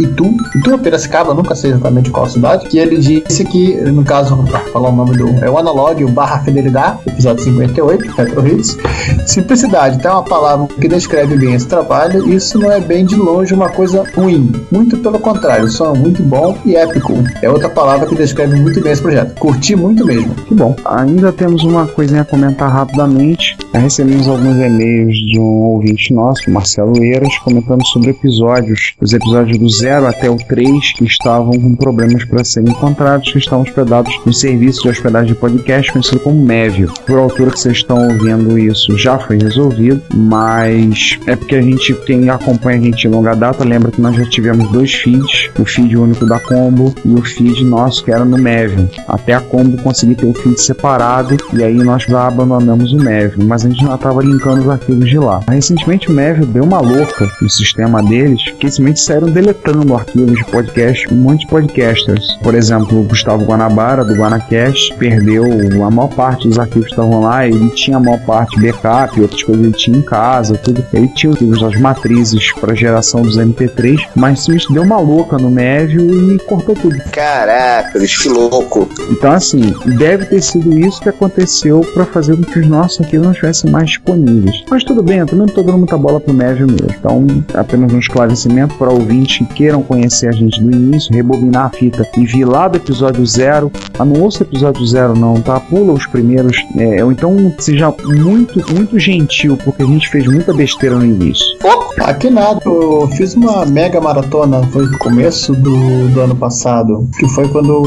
Itu. Itu ou Piracicaba, nunca sei exatamente qual cidade. Que ele disse que, no caso, falar o nome do. É o Analog, o Barra Fidelidade, episódio 58, Retro Hits. Simplicidade, é uma palavra que descreve bem esse trabalho. Isso não é bem de longe uma coisa ruim. Muito pelo contrário, som é muito bom e épico. É outra palavra que descreve muito bem esse projeto. Curti muito mesmo. Que bom. Ainda temos uma coisinha a comentar rapidamente. Recebemos alguns e-mails de um ouvinte nosso, Marcelo Eiras, comentando sobre episódios, os episódios do 0 até o 3, que estavam com problemas para serem encontrados, que estavam hospedados no serviço de hospedagem de podcast conhecido como MEV. Mévio. Por altura que vocês estão ouvindo isso, já foi resolvido, mas é porque a gente, quem acompanha a gente de longa data, lembra que nós já tivemos dois feeds, o feed único da Combo e o feed nosso que era no Mévio. Até a Combo conseguir ter o feed separado e aí nós já abandonamos o Mévio, mas a gente já estava linkando os arquivos de lá. Recentemente o Mévio deu uma louca no sistema deles, que simplesmente saíram deletando arquivos de podcast, um monte de podcasters. Por exemplo, o Gustavo Guanabara, do Guanacast, perdeu a maior parte dos arquivos estavam lá, ele tinha a maior parte backup, outras coisas ele tinha em casa, tudo. Ele tinha os as matrizes para geração dos MP3, mas simplesmente deu uma louca no Mévio e cortou tudo. Caraca, que louco. Então, assim, deve ter sido isso que aconteceu para fazer com que os nossos arquivos não estivessem mais disponíveis. Mas tudo bem, eu também não tô dando muita bola pro Mévio mesmo. Então, apenas um esclarecimento para ouvintes que queiram conhecer a gente do início, rebobinar a fita e vir lá do episódio zero. Ah, não ouça o episódio zero, não, tá? Pula os primeiros. É, ou então seja muito, muito gentil, porque a gente fez muita besteira no início. Aqui nada, eu fiz uma mega maratona, foi no começo do, do ano passado, que foi quando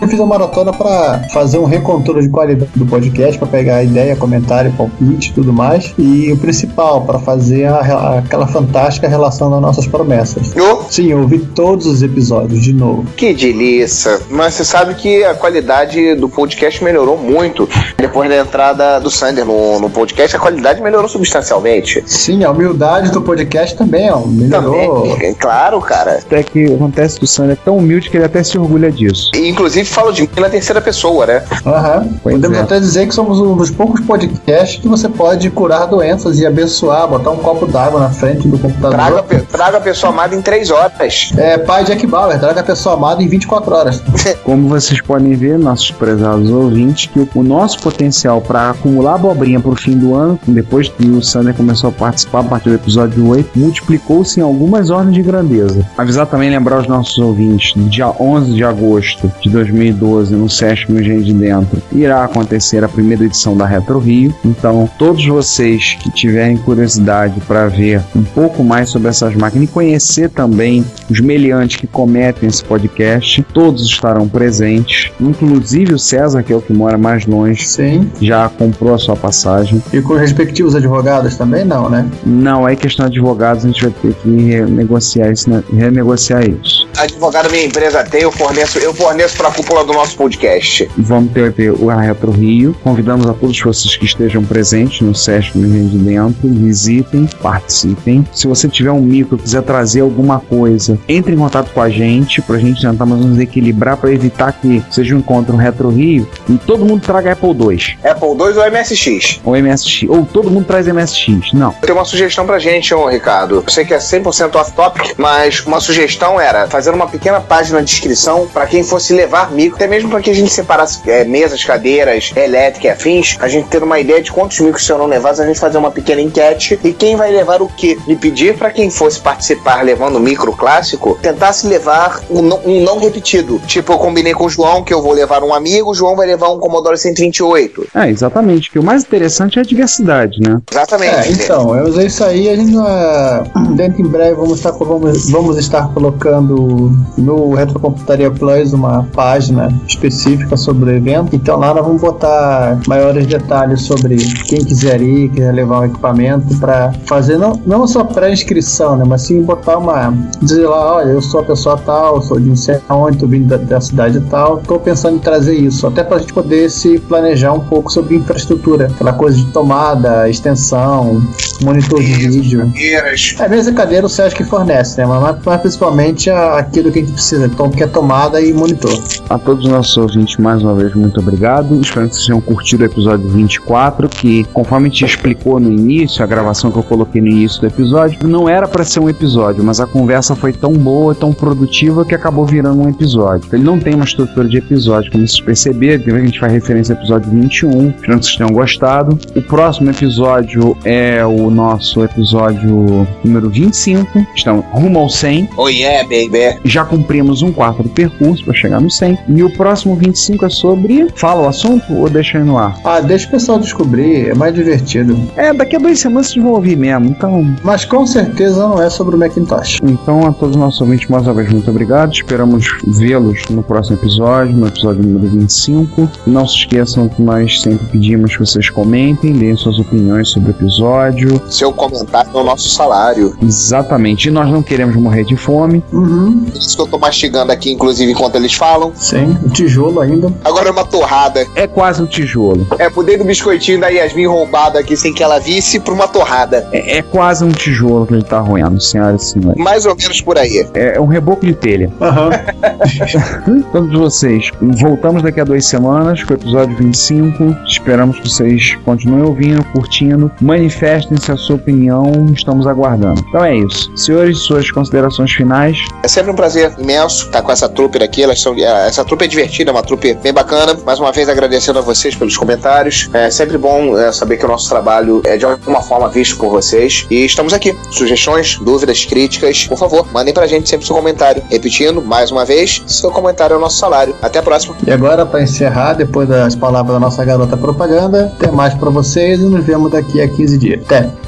eu fiz uma maratona para fazer um recontrole de qualidade do podcast, para pegar ideia, comentário, palpite e tudo mais, e o principal, para fazer a, a, aquela fantástica relação das nossas promessas. Oh. Sim, eu ouvi todos os episódios de novo. Que delícia! Mas você sabe que a qualidade do podcast melhorou muito depois da entrada do Sander no, no podcast, a qualidade melhorou substancialmente. Sim, a humildade do podcast também, ó, melhorou. Também, claro, cara. Até que acontece que o Sander é tão humilde que ele até se orgulha disso. E, inclusive falo de mim na terceira pessoa, né? Aham. Podemos é. até dizer que somos um dos poucos podcasts que você pode curar doenças e abençoar, botar um copo d'água na frente do computador. Traga, traga a pessoa amada em três horas. É, pai Jack Bauer, traga a pessoa amada em 24 horas. Como vocês podem ver, nossos prezados ouvintes, que o, o nosso potencial para acumular abobrinha pro fim do ano, depois que o Sander começou a participar a partir do episódio 8, multiplicou-se em algumas ordens de grandeza. Avisar também, lembrar os nossos ouvintes, no dia 11 de agosto de 2012, no Sesc Engenho de Dentro, irá acontecer a primeira edição da Retro Rio. Então, todos vocês que tiverem curiosidade para ver um pouco mais sobre essas máquinas e conhecer também os meliantes que cometem esse podcast, todos estarão presentes, inclusive o César, que é o que mora mais longe, Sim. já comprou a sua passagem. E com os respectivos advogados também não, né? Não, aí questão de advogados, a gente vai ter que renegociar isso, né? renegociar isso. Advogado minha empresa tem, eu forneço, eu forneço pra cúpula do nosso podcast. Vamos ter, o Retro Rio. Convidamos a todos vocês que estejam presentes no SESC no Rio de Dentro. Visitem, participem. Se você tiver um micro, quiser trazer alguma coisa, entre em contato com a gente pra gente tentar mais menos equilibrar para evitar que seja um encontro Retro Rio e todo mundo traga Apple II Apple II ou MSX? ou MSX. Ou todo mundo traz MSX. Não. Tenho uma sugestão pra gente, ô Ricardo. Eu sei que é 100% off-topic, mas uma sugestão era fazer uma pequena página de inscrição pra quem fosse levar micro, até mesmo pra que a gente separasse é, mesas, cadeiras, elétrica e afins, a gente ter uma ideia de quantos micros serão levados, a gente fazer uma pequena enquete e quem vai levar o quê? E pedir pra quem fosse participar levando o micro clássico, tentasse levar um não, um não repetido. Tipo, eu combinei com o João que eu vou levar um amigo, o João vai levar um Commodore 128. É, exatamente. Que o mais interessante é a diversidade, né? Exatamente. É, então, eu usei isso aí, a gente vai, dentro em breve vamos estar, vamos, vamos estar colocando no Retrocomputaria Plus uma página específica sobre o evento, então lá nós vamos botar maiores detalhes sobre quem quiser ir, quiser levar um equipamento para fazer não, não só pré-inscrição, né, mas sim botar uma, dizer lá, olha, eu sou a pessoa tal, sou de não sei aonde, tô vindo da, da cidade tal, tô pensando em trazer isso, até pra gente poder se planejar um pouco sobre infraestrutura, aquela coisa de tomada, extensão, monitor de vídeo. Cadeiras. É, mesa e cadeira o Sesc fornece, né? Mas, mas principalmente a- aquilo que a gente precisa, então, que é tomada e monitor. A todos os nossos ouvintes, mais uma vez, muito obrigado. Espero que vocês tenham curtido o episódio 24, que, conforme te explicou no início, a gravação que eu coloquei no início do episódio, não era para ser um episódio, mas a conversa foi tão boa, tão produtiva, que acabou virando um episódio. Ele não tem uma estrutura de episódio, como vocês perceberam, que a gente faz referência ao episódio 21, espero que vocês tenham gostado. O próximo episódio é o nosso episódio número 25, estamos rumo ao 100. Oh yeah, baby. É. Já cumprimos um quarto do percurso para chegar no 100. E o próximo 25 é sobre. Fala o assunto ou deixa aí no ar? Ah, deixa o pessoal descobrir, é mais divertido. É, daqui a duas semanas vocês vão ouvir mesmo, então. Mas com certeza não é sobre o Macintosh. Então, a todos os nossos ouvintes, mais uma vez, muito obrigado. Esperamos vê-los no próximo episódio, no episódio número 25. Não se esqueçam que nós sempre pedimos que vocês comentem, deem suas opiniões sobre o episódio. Seu comentário é o nosso salário. Exatamente. E nós não queremos morrer de fome. Uhum. Isso que eu tô mastigando aqui, inclusive, enquanto eles falam. Sim, o tijolo ainda. Agora é uma torrada. É quase um tijolo. É, mudei do biscoitinho da Yasmin roubado aqui sem que ela visse pra uma torrada. É, é quase um tijolo que ele tá roendo, senhoras e senhores. Mais ou menos por aí. É, é um reboco de telha. Aham. Todos vocês, voltamos daqui a duas semanas com o episódio 25. Esperamos que vocês continuem ouvindo, curtindo. Manifestem-se a sua opinião, estamos aguardando. Então é isso. Senhores, suas considerações finais. É sempre um prazer imenso estar com essa trupe aqui. Elas são, é, essa trupe é divertida, é uma trupe bem bacana. Mais uma vez agradecendo a vocês pelos comentários. É sempre bom é, saber que o nosso trabalho é de alguma forma visto por vocês. E estamos aqui. Sugestões, dúvidas, críticas, por favor, mandem pra gente sempre seu comentário. Repetindo, mais uma vez, seu comentário é o nosso salário. Até a próxima. E agora, para encerrar, depois das palavras da nossa garota propaganda, tem mais para vocês e nos vemos daqui a 15 dias. Até!